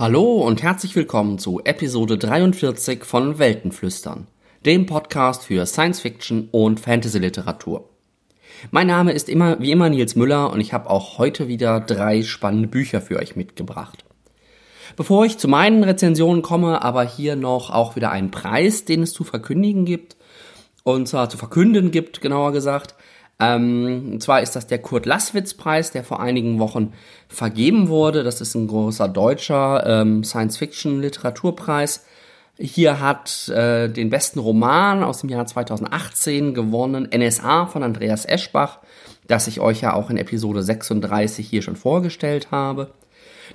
Hallo und herzlich willkommen zu Episode 43 von Weltenflüstern, dem Podcast für Science Fiction und Fantasy Literatur. Mein Name ist immer wie immer Nils Müller und ich habe auch heute wieder drei spannende Bücher für euch mitgebracht. Bevor ich zu meinen Rezensionen komme, aber hier noch auch wieder einen Preis, den es zu verkündigen gibt, und zwar zu verkünden gibt, genauer gesagt. Ähm, und zwar ist das der Kurt Lasswitz Preis, der vor einigen Wochen vergeben wurde. Das ist ein großer deutscher ähm, Science-Fiction-Literaturpreis. Hier hat äh, den besten Roman aus dem Jahr 2018 gewonnen, NSA von Andreas Eschbach, das ich euch ja auch in Episode 36 hier schon vorgestellt habe.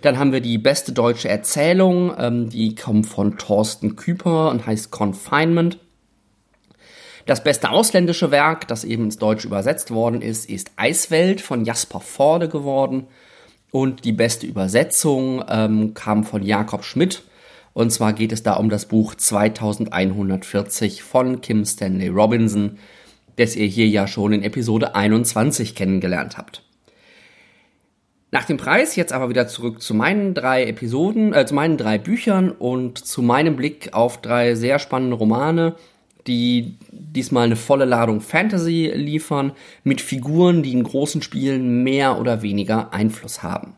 Dann haben wir die beste deutsche Erzählung, ähm, die kommt von Thorsten Küper und heißt Confinement. Das beste ausländische Werk, das eben ins Deutsche übersetzt worden ist, ist Eiswelt von Jasper Forde geworden. Und die beste Übersetzung ähm, kam von Jakob Schmidt. Und zwar geht es da um das Buch 2140 von Kim Stanley Robinson, das ihr hier ja schon in Episode 21 kennengelernt habt. Nach dem Preis jetzt aber wieder zurück zu meinen drei Episoden, äh, zu meinen drei Büchern und zu meinem Blick auf drei sehr spannende Romane, die diesmal eine volle Ladung Fantasy liefern, mit Figuren, die in großen Spielen mehr oder weniger Einfluss haben.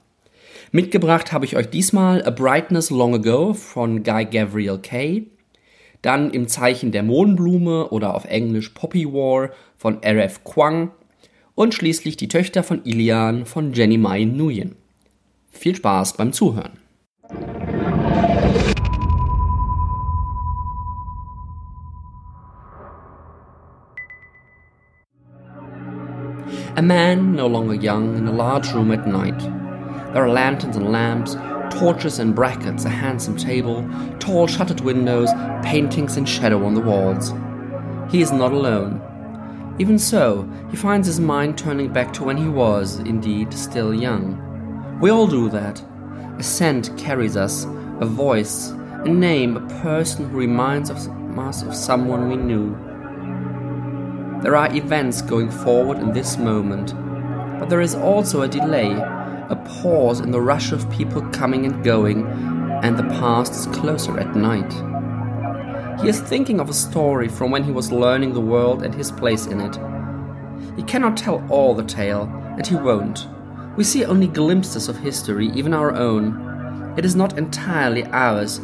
Mitgebracht habe ich euch diesmal A Brightness Long Ago von Guy Gavriel Kay, dann Im Zeichen der Mohnblume oder auf Englisch Poppy War von R.F. Kwang und schließlich Die Töchter von Ilian von Jenny Mai Nguyen. Viel Spaß beim Zuhören. A man no longer young in a large room at night. There are lanterns and lamps, torches and brackets, a handsome table, tall shuttered windows, paintings in shadow on the walls. He is not alone. Even so, he finds his mind turning back to when he was, indeed, still young. We all do that. A scent carries us, a voice, a name, a person who reminds us of someone we knew. There are events going forward in this moment, but there is also a delay, a pause in the rush of people coming and going, and the past is closer at night. He is thinking of a story from when he was learning the world and his place in it. He cannot tell all the tale, and he won't. We see only glimpses of history, even our own. It is not entirely ours,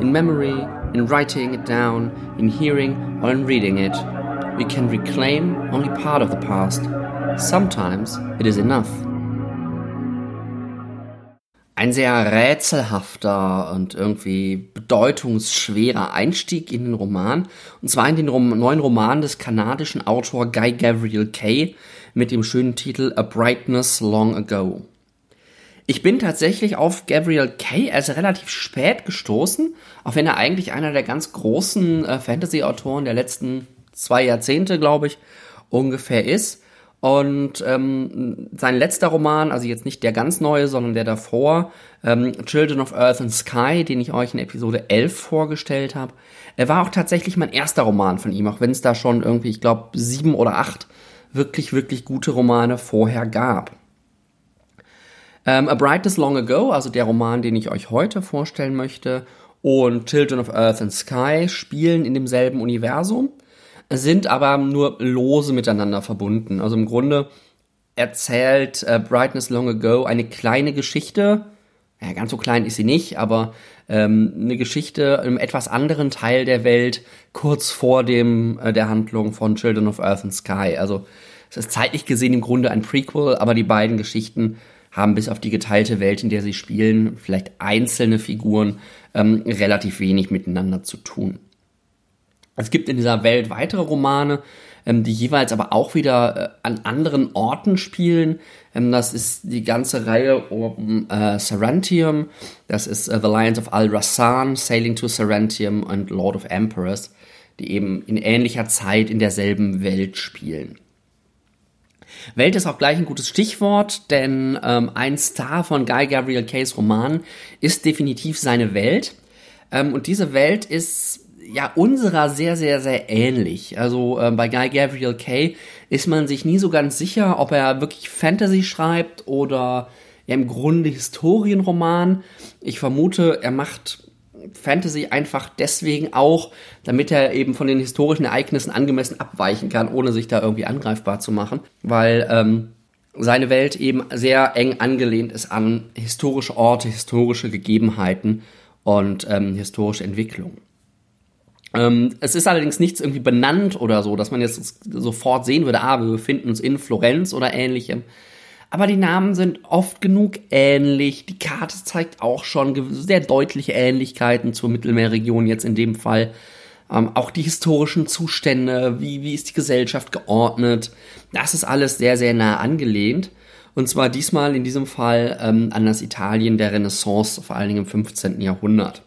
in memory, in writing it down, in hearing, or in reading it. We can reclaim only part of the past. Sometimes it is enough. Ein sehr rätselhafter und irgendwie bedeutungsschwerer Einstieg in den Roman. Und zwar in den Rom neuen Roman des kanadischen Autors Guy Gavriel Kay mit dem schönen Titel A Brightness Long Ago. Ich bin tatsächlich auf Gabriel Kay erst relativ spät gestoßen, auch wenn er eigentlich einer der ganz großen äh, Fantasy-Autoren der letzten zwei Jahrzehnte, glaube ich, ungefähr ist. Und ähm, sein letzter Roman, also jetzt nicht der ganz neue, sondern der davor, ähm, Children of Earth and Sky, den ich euch in Episode 11 vorgestellt habe, er war auch tatsächlich mein erster Roman von ihm, auch wenn es da schon irgendwie, ich glaube, sieben oder acht wirklich, wirklich gute Romane vorher gab. Ähm, A Brightest Long Ago, also der Roman, den ich euch heute vorstellen möchte, und Children of Earth and Sky spielen in demselben Universum sind aber nur lose miteinander verbunden. Also im Grunde erzählt äh, Brightness Long Ago eine kleine Geschichte. Ja, ganz so klein ist sie nicht, aber ähm, eine Geschichte im etwas anderen Teil der Welt, kurz vor dem äh, der Handlung von Children of Earth and Sky. Also es ist zeitlich gesehen im Grunde ein Prequel, aber die beiden Geschichten haben bis auf die geteilte Welt, in der sie spielen, vielleicht einzelne Figuren ähm, relativ wenig miteinander zu tun. Es gibt in dieser Welt weitere Romane, ähm, die jeweils aber auch wieder äh, an anderen Orten spielen. Ähm, das ist die ganze Reihe um äh, Sarantium, das ist äh, The Lions of Al-Rassan, Sailing to Sarantium und Lord of Emperors, die eben in ähnlicher Zeit in derselben Welt spielen. Welt ist auch gleich ein gutes Stichwort, denn ähm, ein Star von Guy Gabriel Kays Roman ist definitiv seine Welt. Ähm, und diese Welt ist ja unserer sehr, sehr, sehr ähnlich. Also äh, bei Guy Gabriel Kay ist man sich nie so ganz sicher, ob er wirklich Fantasy schreibt oder ja im Grunde Historienroman. Ich vermute, er macht Fantasy einfach deswegen auch, damit er eben von den historischen Ereignissen angemessen abweichen kann, ohne sich da irgendwie angreifbar zu machen, weil ähm, seine Welt eben sehr eng angelehnt ist an historische Orte, historische Gegebenheiten und ähm, historische Entwicklungen. Ähm, es ist allerdings nichts irgendwie benannt oder so, dass man jetzt sofort sehen würde, ah, wir befinden uns in Florenz oder ähnlichem. Aber die Namen sind oft genug ähnlich. Die Karte zeigt auch schon sehr deutliche Ähnlichkeiten zur Mittelmeerregion jetzt in dem Fall. Ähm, auch die historischen Zustände, wie, wie ist die Gesellschaft geordnet. Das ist alles sehr, sehr nah angelehnt. Und zwar diesmal in diesem Fall ähm, an das Italien der Renaissance, vor allen Dingen im 15. Jahrhundert.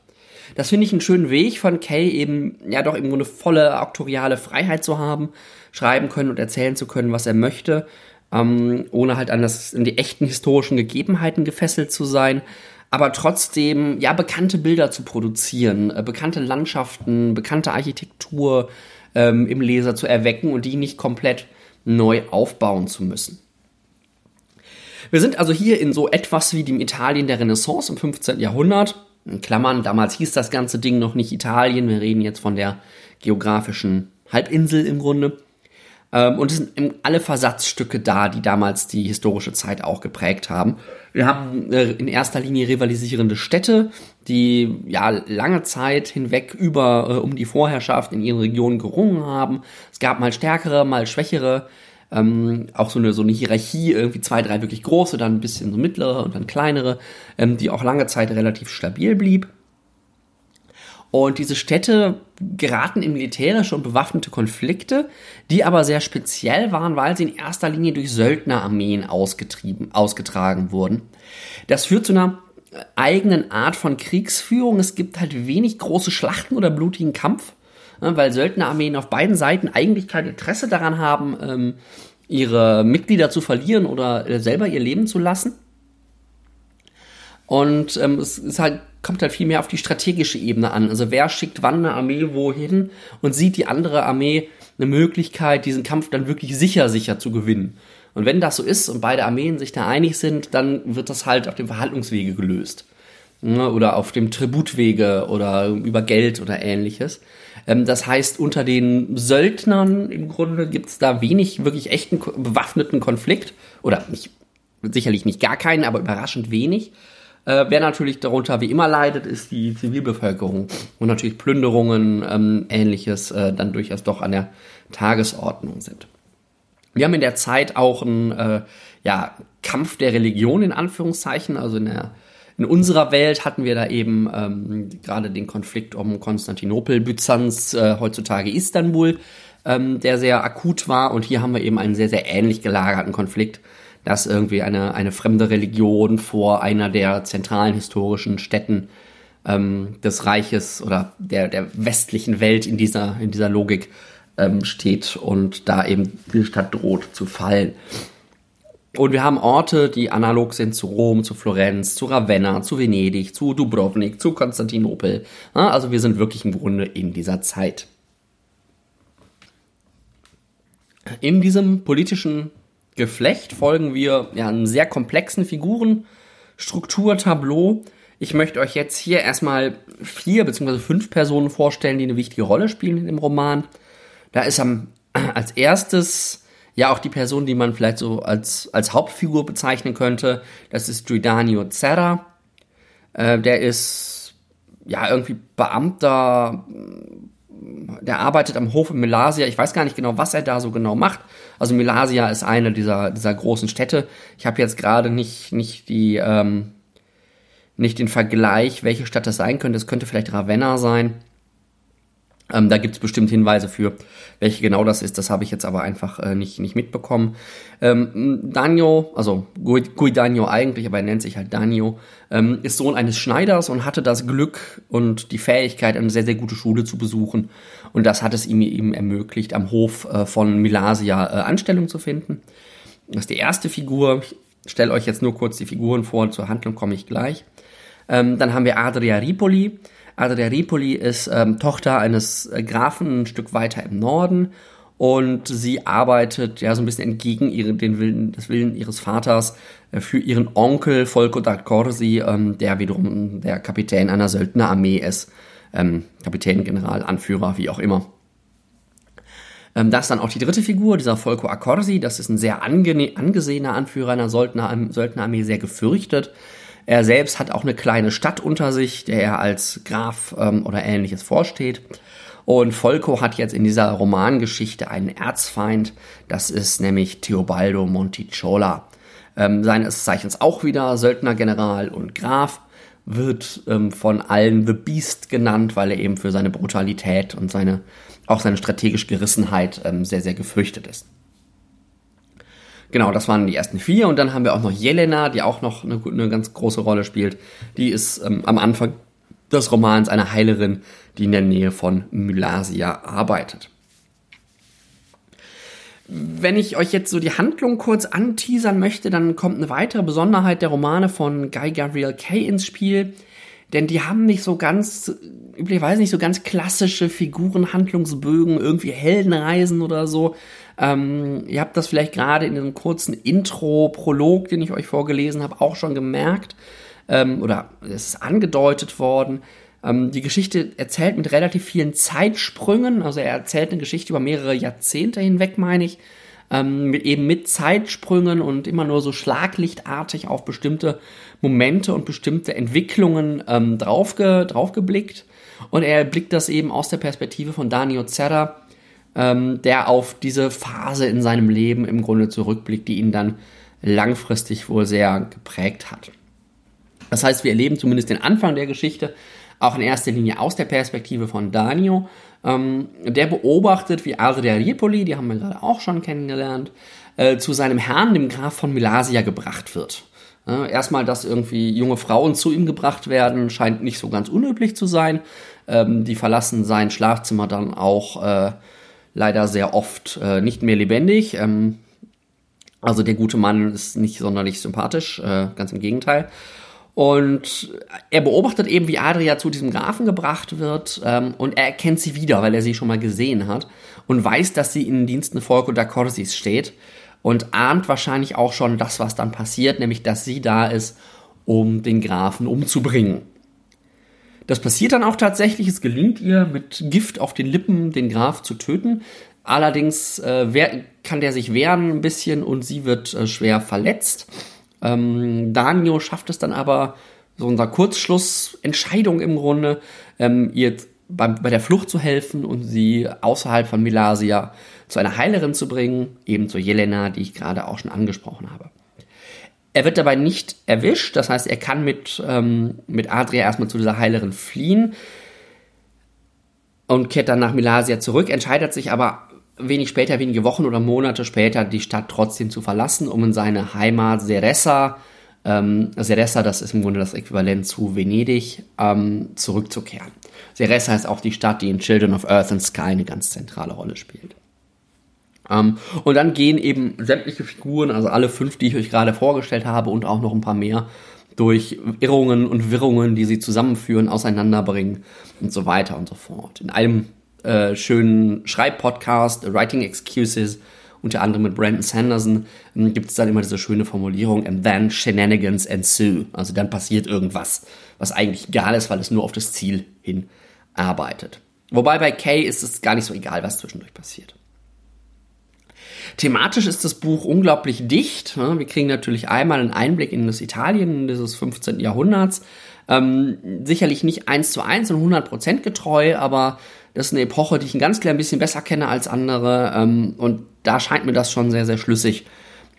Das finde ich einen schönen Weg von Kay eben, ja doch im Grunde volle auktoriale Freiheit zu haben, schreiben können und erzählen zu können, was er möchte ähm, ohne halt an, das, an die echten historischen Gegebenheiten gefesselt zu sein, aber trotzdem ja bekannte Bilder zu produzieren, äh, bekannte Landschaften, bekannte Architektur ähm, im Leser zu erwecken und die nicht komplett neu aufbauen zu müssen. Wir sind also hier in so etwas wie dem Italien der Renaissance im 15. Jahrhundert. In Klammern, damals hieß das ganze Ding noch nicht Italien, wir reden jetzt von der geografischen Halbinsel im Grunde. Ähm, und es sind alle Versatzstücke da, die damals die historische Zeit auch geprägt haben. Wir haben äh, in erster Linie rivalisierende Städte, die ja lange Zeit hinweg über äh, um die Vorherrschaft in ihren Regionen gerungen haben. Es gab mal stärkere, mal schwächere. Ähm, auch so eine, so eine Hierarchie, irgendwie zwei, drei wirklich große, dann ein bisschen so mittlere und dann kleinere, ähm, die auch lange Zeit relativ stabil blieb. Und diese Städte geraten in militärische und bewaffnete Konflikte, die aber sehr speziell waren, weil sie in erster Linie durch Söldnerarmeen ausgetrieben, ausgetragen wurden. Das führt zu einer eigenen Art von Kriegsführung. Es gibt halt wenig große Schlachten oder blutigen Kampf, weil Söldnerarmeen auf beiden Seiten eigentlich kein Interesse daran haben, ähm, ihre Mitglieder zu verlieren oder äh, selber ihr Leben zu lassen. Und ähm, es ist halt kommt halt viel mehr auf die strategische Ebene an. Also wer schickt wann eine Armee wohin und sieht die andere Armee eine Möglichkeit, diesen Kampf dann wirklich sicher, sicher zu gewinnen. Und wenn das so ist und beide Armeen sich da einig sind, dann wird das halt auf dem Verhandlungswege gelöst. Oder auf dem Tributwege oder über Geld oder ähnliches. Ähm, das heißt, unter den Söldnern im Grunde gibt es da wenig wirklich echten bewaffneten Konflikt. Oder nicht, sicherlich nicht gar keinen, aber überraschend wenig. Äh, wer natürlich darunter wie immer leidet, ist die Zivilbevölkerung und natürlich Plünderungen, ähm, ähnliches äh, dann durchaus doch an der Tagesordnung sind. Wir haben in der Zeit auch einen äh, ja, Kampf der Religion in Anführungszeichen, also in der in unserer Welt hatten wir da eben ähm, gerade den Konflikt um Konstantinopel, Byzanz, äh, heutzutage Istanbul, ähm, der sehr akut war. Und hier haben wir eben einen sehr, sehr ähnlich gelagerten Konflikt dass irgendwie eine, eine fremde Religion vor einer der zentralen historischen Städten ähm, des Reiches oder der, der westlichen Welt in dieser, in dieser Logik ähm, steht und da eben die Stadt droht zu fallen. Und wir haben Orte, die analog sind zu Rom, zu Florenz, zu Ravenna, zu Venedig, zu Dubrovnik, zu Konstantinopel. Also wir sind wirklich im Grunde in dieser Zeit. In diesem politischen Geflecht folgen wir ja, einem sehr komplexen Figurenstrukturtableau. Ich möchte euch jetzt hier erstmal vier bzw. fünf Personen vorstellen, die eine wichtige Rolle spielen in dem Roman. Da ist am, als erstes ja auch die Person, die man vielleicht so als, als Hauptfigur bezeichnen könnte. Das ist Giuliano Zerra. Äh, der ist ja irgendwie Beamter der arbeitet am Hof in Melasia. Ich weiß gar nicht genau, was er da so genau macht. Also Melasia ist eine dieser, dieser großen Städte. Ich habe jetzt gerade nicht, nicht die, ähm, nicht den Vergleich, welche Stadt das sein könnte. Es könnte vielleicht Ravenna sein. Ähm, da gibt es bestimmt Hinweise für, welche genau das ist. Das habe ich jetzt aber einfach äh, nicht, nicht mitbekommen. Ähm, Danio, also Guidanio eigentlich, aber er nennt sich halt Danio, ähm, ist Sohn eines Schneiders und hatte das Glück und die Fähigkeit, eine sehr, sehr gute Schule zu besuchen. Und das hat es ihm eben ermöglicht, am Hof äh, von Milasia äh, Anstellung zu finden. Das ist die erste Figur. Ich stelle euch jetzt nur kurz die Figuren vor, zur Handlung komme ich gleich. Ähm, dann haben wir Adria Ripoli Adria Ripoli ist ähm, Tochter eines äh, Grafen ein Stück weiter im Norden und sie arbeitet ja so ein bisschen entgegen ihre, den Willen, des Willen ihres Vaters äh, für ihren Onkel Folco da Corsi, ähm, der wiederum der Kapitän einer Söldnerarmee ist. Ähm, Kapitän, General, Anführer, wie auch immer. Ähm, das ist dann auch die dritte Figur, dieser Folco Accorsi. Das ist ein sehr angesehener Anführer einer Söldner Söldnerarmee, sehr gefürchtet. Er selbst hat auch eine kleine Stadt unter sich, der er als Graf ähm, oder ähnliches vorsteht. Und Folco hat jetzt in dieser Romangeschichte einen Erzfeind, das ist nämlich Teobaldo Monticciola. Ähm, seines Zeichens auch wieder Söldnergeneral und Graf, wird ähm, von allen The Beast genannt, weil er eben für seine Brutalität und seine, auch seine strategische Gerissenheit ähm, sehr, sehr gefürchtet ist. Genau, das waren die ersten vier. Und dann haben wir auch noch Jelena, die auch noch eine, eine ganz große Rolle spielt. Die ist ähm, am Anfang des Romans eine Heilerin, die in der Nähe von Mylasia arbeitet. Wenn ich euch jetzt so die Handlung kurz anteasern möchte, dann kommt eine weitere Besonderheit der Romane von Guy Gabriel Kay ins Spiel. Denn die haben nicht so ganz, üblicherweise nicht so ganz klassische Figurenhandlungsbögen, irgendwie Heldenreisen oder so. Ähm, ihr habt das vielleicht gerade in diesem kurzen Intro-Prolog, den ich euch vorgelesen habe, auch schon gemerkt. Ähm, oder es ist angedeutet worden. Ähm, die Geschichte erzählt mit relativ vielen Zeitsprüngen. Also er erzählt eine Geschichte über mehrere Jahrzehnte hinweg, meine ich. Ähm, mit, eben mit Zeitsprüngen und immer nur so schlaglichtartig auf bestimmte Momente und bestimmte Entwicklungen ähm, draufge, draufgeblickt. Und er blickt das eben aus der Perspektive von Daniel Zerra, ähm, der auf diese Phase in seinem Leben im Grunde zurückblickt, die ihn dann langfristig wohl sehr geprägt hat. Das heißt, wir erleben zumindest den Anfang der Geschichte auch in erster Linie aus der Perspektive von Danio. Ähm, der beobachtet, wie Adria Riepoli, die haben wir gerade auch schon kennengelernt, äh, zu seinem Herrn, dem Graf von Milasia, gebracht wird. Äh, erstmal, dass irgendwie junge Frauen zu ihm gebracht werden, scheint nicht so ganz unüblich zu sein. Ähm, die verlassen sein Schlafzimmer dann auch äh, leider sehr oft äh, nicht mehr lebendig. Ähm, also der gute Mann ist nicht sonderlich sympathisch, äh, ganz im Gegenteil. Und er beobachtet eben, wie Adria zu diesem Grafen gebracht wird ähm, und er erkennt sie wieder, weil er sie schon mal gesehen hat und weiß, dass sie in den Diensten Folco da Corsis steht und ahnt wahrscheinlich auch schon das, was dann passiert, nämlich dass sie da ist, um den Grafen umzubringen. Das passiert dann auch tatsächlich. Es gelingt ihr, mit Gift auf den Lippen den Graf zu töten. Allerdings äh, wer, kann der sich wehren ein bisschen und sie wird äh, schwer verletzt. Ähm, Danio schafft es dann aber, so unser Kurzschlussentscheidung im Grunde, ähm, ihr bei, bei der Flucht zu helfen und sie außerhalb von Milasia zu einer Heilerin zu bringen, eben zu Jelena, die ich gerade auch schon angesprochen habe. Er wird dabei nicht erwischt, das heißt, er kann mit, ähm, mit Adria erstmal zu dieser Heilerin fliehen und kehrt dann nach Milasia zurück, entscheidet sich aber wenig später, wenige Wochen oder Monate später, die Stadt trotzdem zu verlassen, um in seine Heimat Seressa, ähm, Seressa, das ist im Grunde das Äquivalent zu Venedig, ähm, zurückzukehren. Seressa ist auch die Stadt, die in Children of Earth and Sky eine ganz zentrale Rolle spielt. Ähm, und dann gehen eben sämtliche Figuren, also alle fünf, die ich euch gerade vorgestellt habe und auch noch ein paar mehr, durch Irrungen und Wirrungen, die sie zusammenführen, auseinanderbringen und so weiter und so fort. In einem äh, schönen Schreibpodcast, Writing Excuses, unter anderem mit Brandon Sanderson, ähm, gibt es dann immer diese schöne Formulierung, and then shenanigans ensue. Also dann passiert irgendwas, was eigentlich egal ist, weil es nur auf das Ziel hin arbeitet. Wobei bei Kay ist es gar nicht so egal, was zwischendurch passiert. Thematisch ist das Buch unglaublich dicht. Wir kriegen natürlich einmal einen Einblick in das Italien dieses 15. Jahrhunderts. Ähm, sicherlich nicht eins zu eins und 100 Prozent getreu, aber das ist eine Epoche, die ich ein ganz klein bisschen besser kenne als andere. Ähm, und da scheint mir das schon sehr, sehr schlüssig,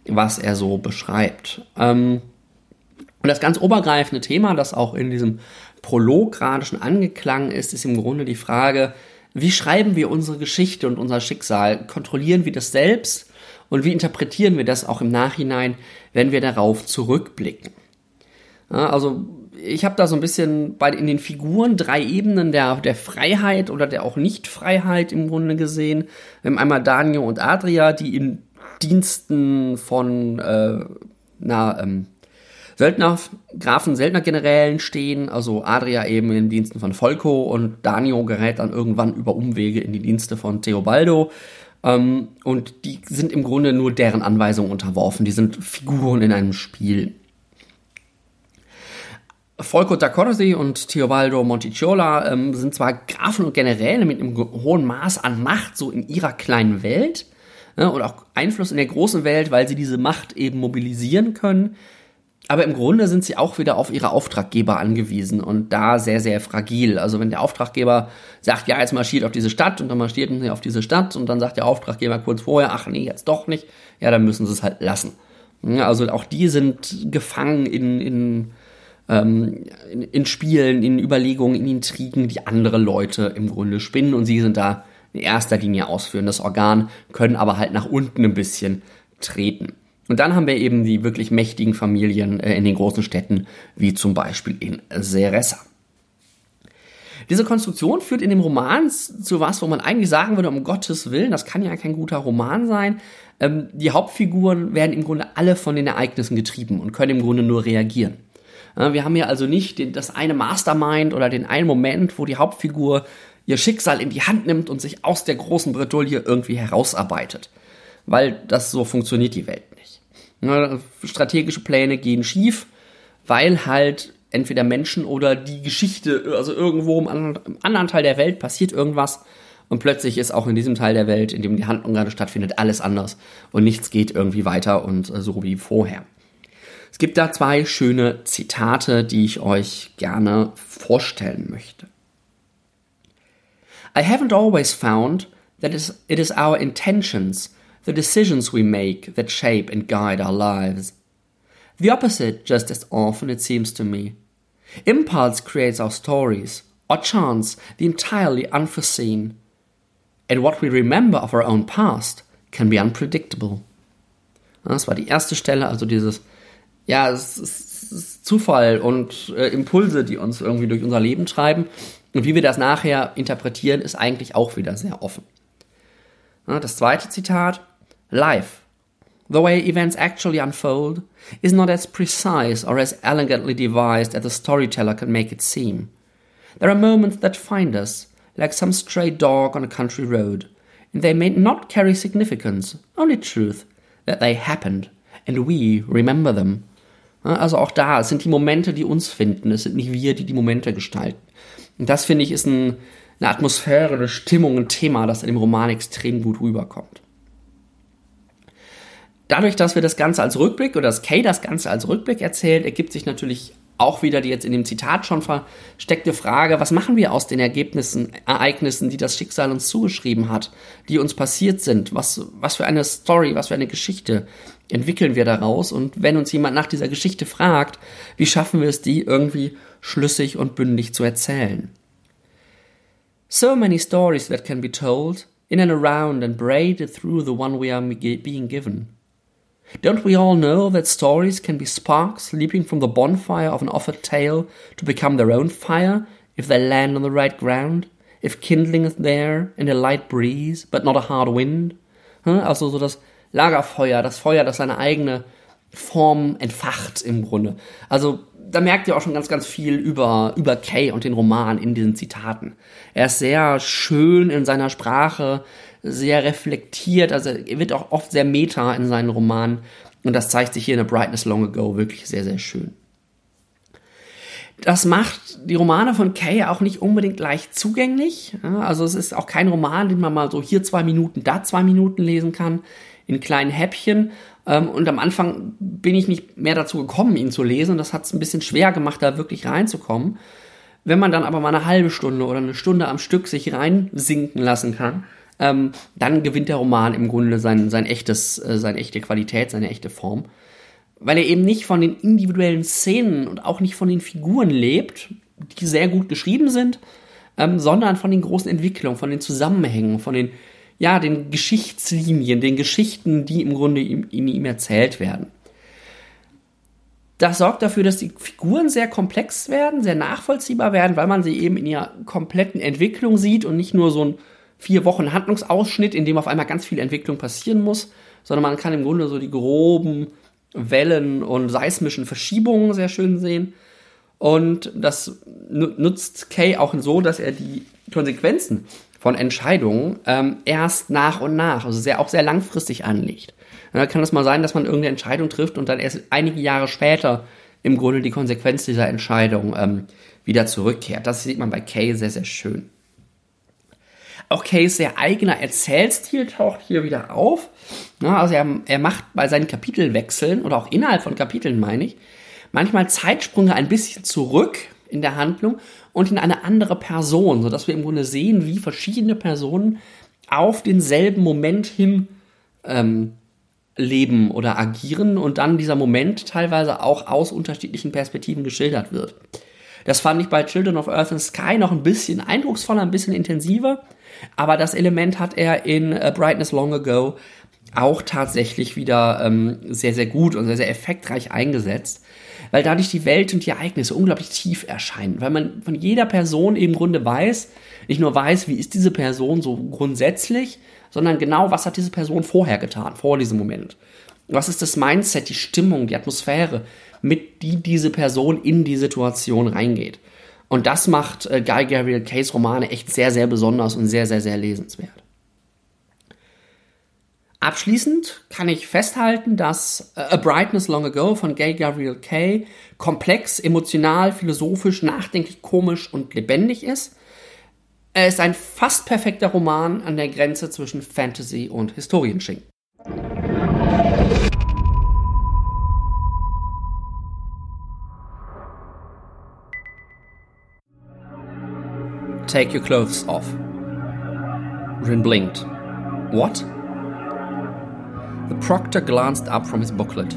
was er so beschreibt. Ähm, und das ganz obergreifende Thema, das auch in diesem Prolog gerade schon angeklangen ist, ist im Grunde die Frage, wie schreiben wir unsere Geschichte und unser Schicksal? Kontrollieren wir das selbst? Und wie interpretieren wir das auch im Nachhinein, wenn wir darauf zurückblicken? Ja, also ich habe da so ein bisschen bei in den Figuren drei Ebenen der, der Freiheit oder der auch Nicht-Freiheit im Grunde gesehen. Wir haben einmal Daniel und Adria, die in Diensten von äh, na, ähm, Söldner, Grafen, Söldnergenerälen stehen, also Adria eben in den Diensten von Folco und Danio gerät dann irgendwann über Umwege in die Dienste von Theobaldo. Ähm, und die sind im Grunde nur deren Anweisungen unterworfen. Die sind Figuren in einem Spiel. Folco da Corsi und Teobaldo Monticiola ähm, sind zwar Grafen und Generäle mit einem hohen Maß an Macht so in ihrer kleinen Welt ne, und auch Einfluss in der großen Welt, weil sie diese Macht eben mobilisieren können. Aber im Grunde sind sie auch wieder auf ihre Auftraggeber angewiesen und da sehr, sehr fragil. Also wenn der Auftraggeber sagt, ja, jetzt marschiert auf diese Stadt und dann marschiert sie auf diese Stadt und dann sagt der Auftraggeber kurz vorher, ach nee, jetzt doch nicht, ja, dann müssen sie es halt lassen. Also auch die sind gefangen in, in ähm, in, in Spielen, in Überlegungen, in Intrigen, die andere Leute im Grunde spinnen und sie sind da in erster Linie ausführendes Organ, können aber halt nach unten ein bisschen treten. Und dann haben wir eben die wirklich mächtigen Familien äh, in den großen Städten, wie zum Beispiel in Seressa. Diese Konstruktion führt in dem Roman zu was, wo man eigentlich sagen würde, um Gottes Willen, das kann ja kein guter Roman sein. Ähm, die Hauptfiguren werden im Grunde alle von den Ereignissen getrieben und können im Grunde nur reagieren. Wir haben hier also nicht den, das eine Mastermind oder den einen Moment, wo die Hauptfigur ihr Schicksal in die Hand nimmt und sich aus der großen Bredouille irgendwie herausarbeitet. Weil das so funktioniert die Welt nicht. Strategische Pläne gehen schief, weil halt entweder Menschen oder die Geschichte, also irgendwo im anderen Teil der Welt passiert irgendwas und plötzlich ist auch in diesem Teil der Welt, in dem die Handlung gerade stattfindet, alles anders und nichts geht irgendwie weiter und äh, so wie vorher. Es gibt da zwei schöne Zitate, die ich euch gerne vorstellen möchte. I haven't always found that it is our intentions, the decisions we make, that shape and guide our lives. The opposite just as often, it seems to me. Impulse creates our stories, or chance, the entirely unforeseen. And what we remember of our own past can be unpredictable. Das war die erste Stelle, also dieses ja, es ist Zufall und äh, Impulse, die uns irgendwie durch unser Leben treiben. Und wie wir das nachher interpretieren, ist eigentlich auch wieder sehr offen. Das zweite Zitat. Life, the way events actually unfold, is not as precise or as elegantly devised as the storyteller can make it seem. There are moments that find us, like some stray dog on a country road, and they may not carry significance, only truth, that they happened, and we remember them. Also auch da, es sind die Momente, die uns finden. Es sind nicht wir, die die Momente gestalten. Und das finde ich ist ein, eine Atmosphäre, eine Stimmung, ein Thema, das in dem Roman extrem gut rüberkommt. Dadurch, dass wir das Ganze als Rückblick oder dass Kay das Ganze als Rückblick erzählt, ergibt sich natürlich auch wieder die jetzt in dem Zitat schon versteckte Frage, was machen wir aus den Ergebnissen, Ereignissen, die das Schicksal uns zugeschrieben hat, die uns passiert sind? Was, was für eine Story, was für eine Geschichte entwickeln wir daraus? Und wenn uns jemand nach dieser Geschichte fragt, wie schaffen wir es, die irgendwie schlüssig und bündig zu erzählen? So many stories that can be told, in and around and braided through the one we are being given. Don't we all know that stories can be sparks leaping from the bonfire of an offered tale to become their own fire if they land on the right ground? If kindling is there and a light breeze, but not a hard wind? Also so das Lagerfeuer, das Feuer, das seine eigene Form entfacht im Grunde. Also da merkt ihr auch schon ganz, ganz viel über, über Kay und den Roman in diesen Zitaten. Er ist sehr schön in seiner Sprache, sehr reflektiert, also er wird auch oft sehr meta in seinen Romanen und das zeigt sich hier in A Brightness Long Ago wirklich sehr, sehr schön. Das macht die Romane von Kay auch nicht unbedingt leicht zugänglich. Also es ist auch kein Roman, den man mal so hier zwei Minuten, da zwei Minuten lesen kann, in kleinen Häppchen. Ähm, und am Anfang bin ich nicht mehr dazu gekommen, ihn zu lesen. Das hat es ein bisschen schwer gemacht, da wirklich reinzukommen. Wenn man dann aber mal eine halbe Stunde oder eine Stunde am Stück sich reinsinken lassen kann, ähm, dann gewinnt der Roman im Grunde sein, sein echtes, äh, seine echte Qualität, seine echte Form. Weil er eben nicht von den individuellen Szenen und auch nicht von den Figuren lebt, die sehr gut geschrieben sind, ähm, sondern von den großen Entwicklungen, von den Zusammenhängen, von den, ja, den Geschichtslinien, den Geschichten, die im Grunde in, ihm erzählt werden. Das sorgt dafür, dass die Figuren sehr komplex werden, sehr nachvollziehbar werden, weil man sie eben in ihrer kompletten Entwicklung sieht und nicht nur so ein vier Wochen Handlungsausschnitt, in dem auf einmal ganz viel Entwicklung passieren muss, sondern man kann im Grunde so die groben Wellen und seismischen Verschiebungen sehr schön sehen. Und das nutzt Kay auch so, dass er die Konsequenzen von Entscheidungen ähm, erst nach und nach, also sehr, auch sehr langfristig anlegt. Da kann es mal sein, dass man irgendeine Entscheidung trifft und dann erst einige Jahre später im Grunde die Konsequenz dieser Entscheidung ähm, wieder zurückkehrt. Das sieht man bei Kay sehr, sehr schön. Auch Kays sehr eigener Erzählstil taucht hier wieder auf. Ja, also er, er macht bei seinen Kapitelwechseln oder auch innerhalb von Kapiteln, meine ich, manchmal Zeitsprünge ein bisschen zurück in der Handlung und in eine andere Person, sodass wir im Grunde sehen, wie verschiedene Personen auf denselben Moment hin ähm, leben oder agieren und dann dieser Moment teilweise auch aus unterschiedlichen Perspektiven geschildert wird. Das fand ich bei Children of Earth and Sky noch ein bisschen eindrucksvoller, ein bisschen intensiver, aber das Element hat er in A Brightness Long Ago auch tatsächlich wieder ähm, sehr, sehr gut und sehr, sehr effektreich eingesetzt, weil dadurch die Welt und die Ereignisse unglaublich tief erscheinen, weil man von jeder Person im Grunde weiß, nicht nur weiß, wie ist diese Person so grundsätzlich, sondern genau, was hat diese Person vorher getan, vor diesem Moment. Was ist das Mindset, die Stimmung, die Atmosphäre, mit die diese Person in die Situation reingeht. Und das macht äh, Guy Gabriel Case Romane echt sehr, sehr besonders und sehr, sehr, sehr lesenswert. Abschließend kann ich festhalten, dass äh, A Brightness Long Ago von Gay Gabriel Kay komplex, emotional, philosophisch, nachdenklich, komisch und lebendig ist. Er ist ein fast perfekter Roman an der Grenze zwischen Fantasy und Historienschinken. Take your clothes off. Rin blinked. What? The proctor glanced up from his booklet.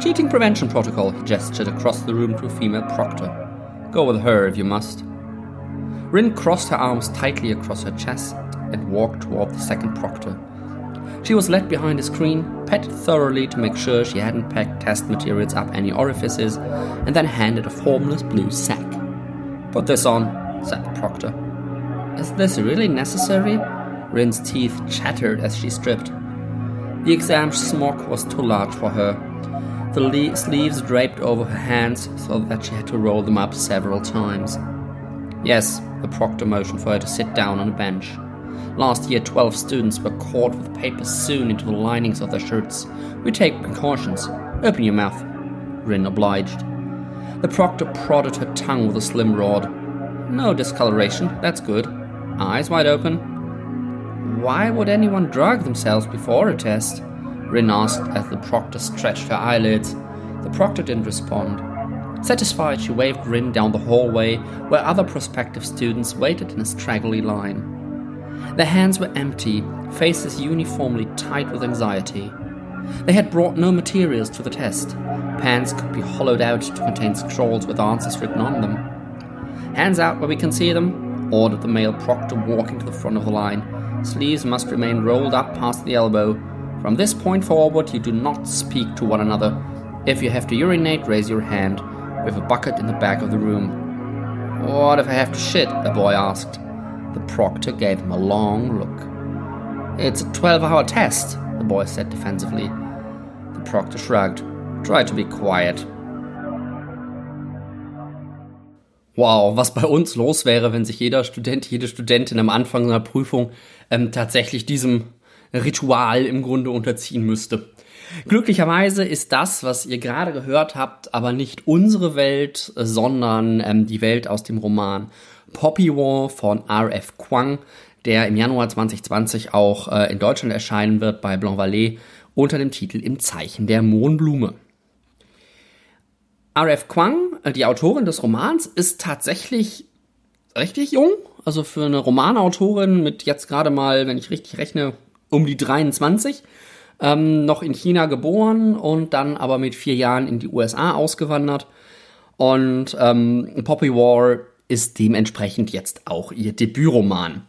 Cheating prevention protocol, he gestured across the room to a female proctor. Go with her if you must. Rin crossed her arms tightly across her chest and walked toward the second proctor. She was led behind a screen, petted thoroughly to make sure she hadn't packed test materials up any orifices, and then handed a formless blue sack. Put this on, said the proctor. Is this really necessary? Rin's teeth chattered as she stripped. The exam smock was too large for her. The sleeves draped over her hands so that she had to roll them up several times. Yes, the proctor motioned for her to sit down on a bench. Last year, 12 students were caught with papers sewn into the linings of their shirts. We take precautions. Open your mouth. Rin obliged. The proctor prodded her tongue with a slim rod. No discoloration, that's good. Eyes wide open. Why would anyone drug themselves before a test? Rin asked as the proctor stretched her eyelids. The proctor didn't respond. Satisfied, she waved Rin down the hallway where other prospective students waited in a straggly line. Their hands were empty, faces uniformly tight with anxiety. They had brought no materials to the test. Pans could be hollowed out to contain scrolls with answers written on them. Hands out where we can see them, ordered the male proctor walking to the front of the line. Sleeves must remain rolled up past the elbow. From this point forward, you do not speak to one another. If you have to urinate, raise your hand. We have a bucket in the back of the room. What if I have to shit? the boy asked. The proctor gave him a long look. It's a 12 hour test, the boy said defensively. The proctor shrugged. Try to be quiet. Wow, was bei uns los wäre, wenn sich jeder Student, jede Studentin am Anfang einer Prüfung ähm, tatsächlich diesem Ritual im Grunde unterziehen müsste. Glücklicherweise ist das, was ihr gerade gehört habt, aber nicht unsere Welt, sondern ähm, die Welt aus dem Roman Poppy War von R.F. Kwang, der im Januar 2020 auch äh, in Deutschland erscheinen wird bei Blanc Vallée unter dem Titel Im Zeichen der Mohnblume. R.F. Kwang, äh, die Autorin des Romans, ist tatsächlich richtig jung. Also für eine Romanautorin mit jetzt gerade mal, wenn ich richtig rechne, um die 23. Ähm, noch in China geboren und dann aber mit vier Jahren in die USA ausgewandert. Und ähm, Poppy War ist dementsprechend jetzt auch ihr Debütroman.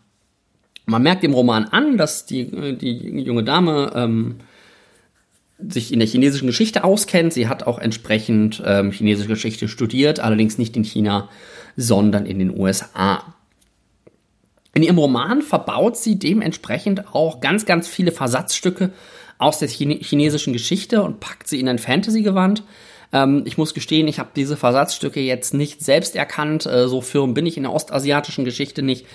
Man merkt dem Roman an, dass die, die junge Dame ähm, sich in der chinesischen Geschichte auskennt. Sie hat auch entsprechend ähm, chinesische Geschichte studiert, allerdings nicht in China, sondern in den USA. In ihrem Roman verbaut sie dementsprechend auch ganz, ganz viele Versatzstücke aus der chinesischen Geschichte und packt sie in ein Fantasy-Gewand. Ähm, ich muss gestehen, ich habe diese Versatzstücke jetzt nicht selbst erkannt. Äh, so firm bin ich in der ostasiatischen Geschichte nicht.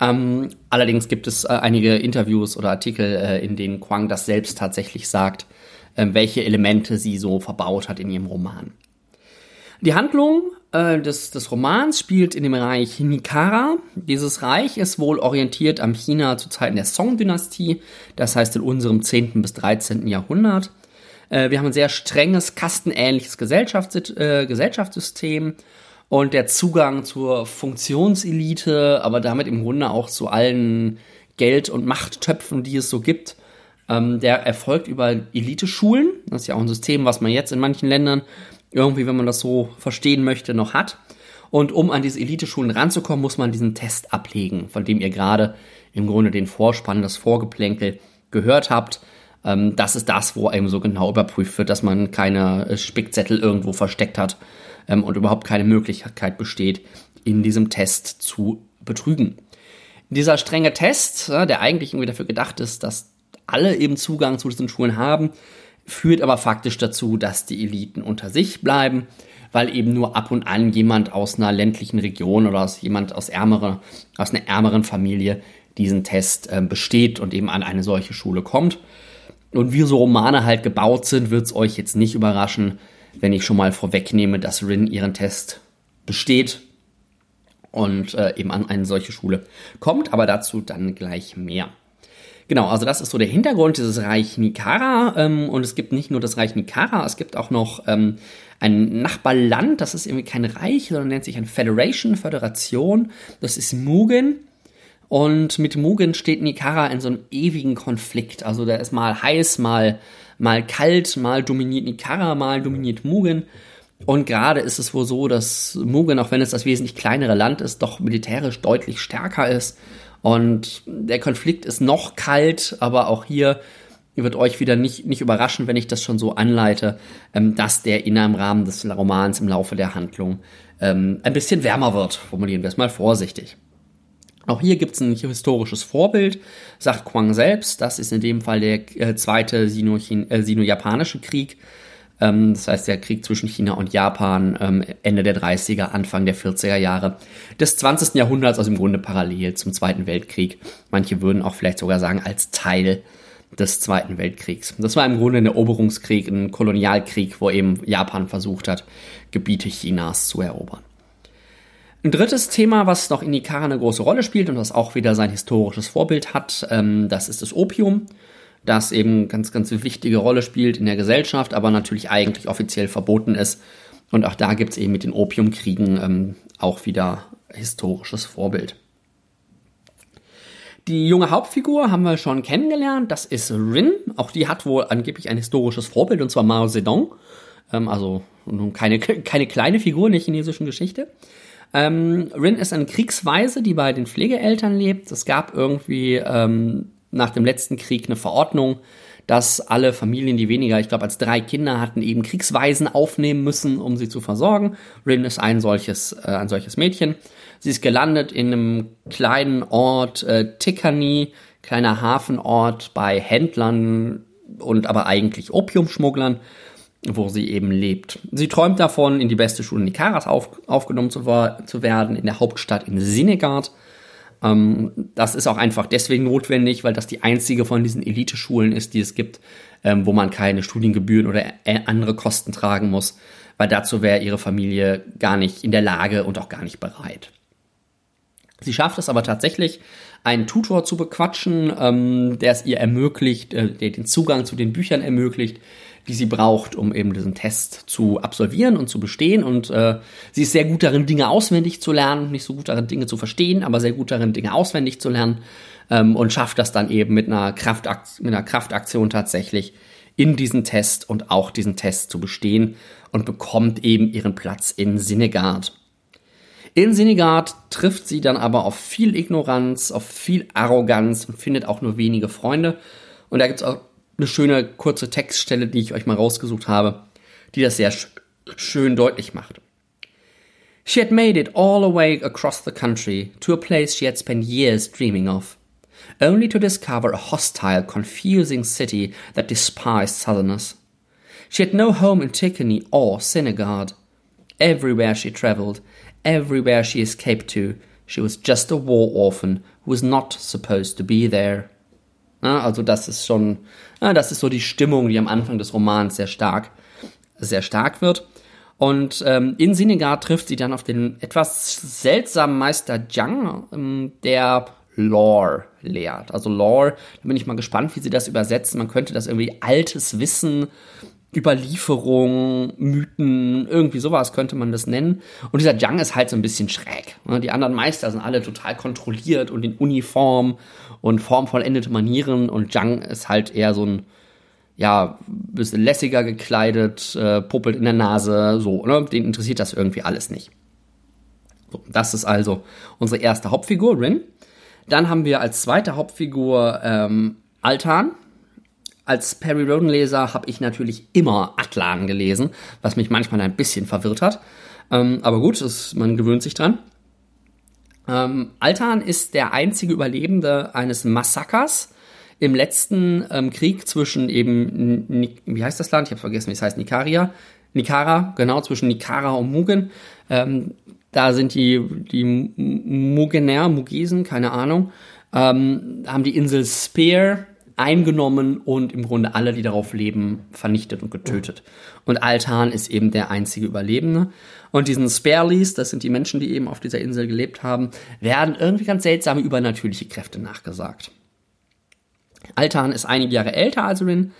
Ähm, allerdings gibt es äh, einige Interviews oder Artikel, äh, in denen Quang das selbst tatsächlich sagt, äh, welche Elemente sie so verbaut hat in ihrem Roman. Die Handlung äh, des, des Romans spielt in dem Reich Nikara. Dieses Reich ist wohl orientiert am China zu Zeiten der Song-Dynastie, das heißt in unserem 10. bis 13. Jahrhundert. Äh, wir haben ein sehr strenges, kastenähnliches Gesellschafts äh, Gesellschaftssystem und der Zugang zur Funktionselite, aber damit im Grunde auch zu allen Geld- und Machttöpfen, die es so gibt, ähm, der erfolgt über Eliteschulen. Das ist ja auch ein System, was man jetzt in manchen Ländern irgendwie, wenn man das so verstehen möchte, noch hat. Und um an diese Eliteschulen ranzukommen, muss man diesen Test ablegen, von dem ihr gerade im Grunde den Vorspann, das Vorgeplänkel gehört habt. Ähm, das ist das, wo eben so genau überprüft wird, dass man keine äh, Spickzettel irgendwo versteckt hat ähm, und überhaupt keine Möglichkeit besteht, in diesem Test zu betrügen. Dieser strenge Test, der eigentlich irgendwie dafür gedacht ist, dass alle eben Zugang zu diesen Schulen haben, führt aber faktisch dazu, dass die Eliten unter sich bleiben, weil eben nur ab und an jemand aus einer ländlichen Region oder aus jemand aus ärmere, aus einer ärmeren Familie diesen Test äh, besteht und eben an eine solche Schule kommt. Und wie so Romane halt gebaut sind, wird es euch jetzt nicht überraschen, wenn ich schon mal vorwegnehme, dass Rin ihren Test besteht und äh, eben an eine solche Schule kommt, aber dazu dann gleich mehr. Genau, also das ist so der Hintergrund dieses Reich Nikara. Ähm, und es gibt nicht nur das Reich Nikara, es gibt auch noch ähm, ein Nachbarland, das ist irgendwie kein Reich, sondern nennt sich ein Federation, Föderation. Das ist Mugen. Und mit Mugen steht Nikara in so einem ewigen Konflikt. Also der ist mal heiß, mal, mal kalt, mal dominiert Nikara, mal dominiert Mugen. Und gerade ist es wohl so, dass Mugen, auch wenn es das wesentlich kleinere Land ist, doch militärisch deutlich stärker ist und der Konflikt ist noch kalt, aber auch hier wird euch wieder nicht, nicht überraschen, wenn ich das schon so anleite, ähm, dass der in einem Rahmen des Romans im Laufe der Handlung ähm, ein bisschen wärmer wird. Formulieren wir es mal vorsichtig. Auch hier gibt es ein historisches Vorbild, sagt Quang selbst. Das ist in dem Fall der äh, zweite äh, Sino-Japanische Krieg ähm, das heißt, der Krieg zwischen China und Japan ähm, Ende der 30er, Anfang der 40er Jahre des 20. Jahrhunderts, also im Grunde parallel zum Zweiten Weltkrieg. Manche würden auch vielleicht sogar sagen, als Teil des Zweiten Weltkriegs. Das war im Grunde ein Eroberungskrieg, ein Kolonialkrieg, wo eben Japan versucht hat, Gebiete Chinas zu erobern. Ein drittes Thema, was noch in Ikara eine große Rolle spielt und was auch wieder sein historisches Vorbild hat, ähm, das ist das Opium das eben ganz, ganz wichtige Rolle spielt in der Gesellschaft, aber natürlich eigentlich offiziell verboten ist. Und auch da gibt es eben mit den Opiumkriegen ähm, auch wieder historisches Vorbild. Die junge Hauptfigur haben wir schon kennengelernt, das ist Rin. Auch die hat wohl angeblich ein historisches Vorbild, und zwar Mao Zedong. Ähm, also keine, keine kleine Figur in der chinesischen Geschichte. Ähm, Rin ist eine Kriegsweise, die bei den Pflegeeltern lebt. Es gab irgendwie ähm, nach dem letzten Krieg eine Verordnung, dass alle Familien, die weniger, ich glaube, als drei Kinder hatten, eben Kriegsweisen aufnehmen müssen, um sie zu versorgen. Rin ist ein solches, äh, ein solches Mädchen. Sie ist gelandet in einem kleinen Ort, äh, Tikani, kleiner Hafenort bei Händlern und aber eigentlich Opiumschmugglern, wo sie eben lebt. Sie träumt davon, in die beste Schule Nikaras auf, aufgenommen zu, zu werden, in der Hauptstadt in Sinegard ähm, das ist auch einfach deswegen notwendig, weil das die einzige von diesen Elite-Schulen ist, die es gibt, ähm, wo man keine Studiengebühren oder andere Kosten tragen muss, weil dazu wäre ihre Familie gar nicht in der Lage und auch gar nicht bereit. Sie schafft es aber tatsächlich, einen Tutor zu bequatschen, ähm, der es ihr ermöglicht, äh, der den Zugang zu den Büchern ermöglicht, die sie braucht, um eben diesen Test zu absolvieren und zu bestehen. Und äh, sie ist sehr gut darin, Dinge auswendig zu lernen, nicht so gut darin, Dinge zu verstehen, aber sehr gut darin, Dinge auswendig zu lernen ähm, und schafft das dann eben mit einer, Kraftakt mit einer Kraftaktion tatsächlich in diesen Test und auch diesen Test zu bestehen und bekommt eben ihren Platz in Sinegard. In Sinegard trifft sie dann aber auf viel Ignoranz, auf viel Arroganz und findet auch nur wenige Freunde. Und da gibt es auch eine schöne kurze Textstelle, die ich euch mal rausgesucht habe, die das sehr sch schön deutlich macht. She had made it all the way across the country to a place she had spent years dreaming of, only to discover a hostile, confusing city that despised Southerners. She had no home in Tickney or Sinegard. Everywhere she traveled, everywhere she escaped to, she was just a war orphan who was not supposed to be there. Ja, also das ist schon, ja, das ist so die Stimmung, die am Anfang des Romans sehr stark, sehr stark wird. Und ähm, in Sinegard trifft sie dann auf den etwas seltsamen Meister Jiang, ähm, der Lore lehrt. Also Lore, da bin ich mal gespannt, wie sie das übersetzen. Man könnte das irgendwie altes Wissen, Überlieferung, Mythen, irgendwie sowas könnte man das nennen. Und dieser Jiang ist halt so ein bisschen schräg. Ne? Die anderen Meister sind alle total kontrolliert und in Uniform und formvollendete Manieren und Jiang ist halt eher so ein ja, bisschen lässiger gekleidet, äh, puppelt in der Nase, so, ne? Den interessiert das irgendwie alles nicht. So, das ist also unsere erste Hauptfigur, Rin. Dann haben wir als zweite Hauptfigur ähm, Altan. Als Perry Roden Leser habe ich natürlich immer Atlan gelesen, was mich manchmal ein bisschen verwirrt hat. Ähm, aber gut, das, man gewöhnt sich dran. Ähm, Altan ist der einzige Überlebende eines Massakers im letzten ähm, Krieg zwischen eben, wie heißt das Land? Ich habe vergessen, wie es heißt, Nikaria. Nikara, genau, zwischen Nikara und Mugen. Ähm, da sind die, die Mugener, Mugesen, keine Ahnung, ähm, haben die Insel Spear eingenommen und im Grunde alle, die darauf leben, vernichtet und getötet. Und Altan ist eben der einzige Überlebende. Und diesen Sparleys, das sind die Menschen, die eben auf dieser Insel gelebt haben, werden irgendwie ganz seltsame übernatürliche Kräfte nachgesagt. Altan ist einige Jahre älter als Rin,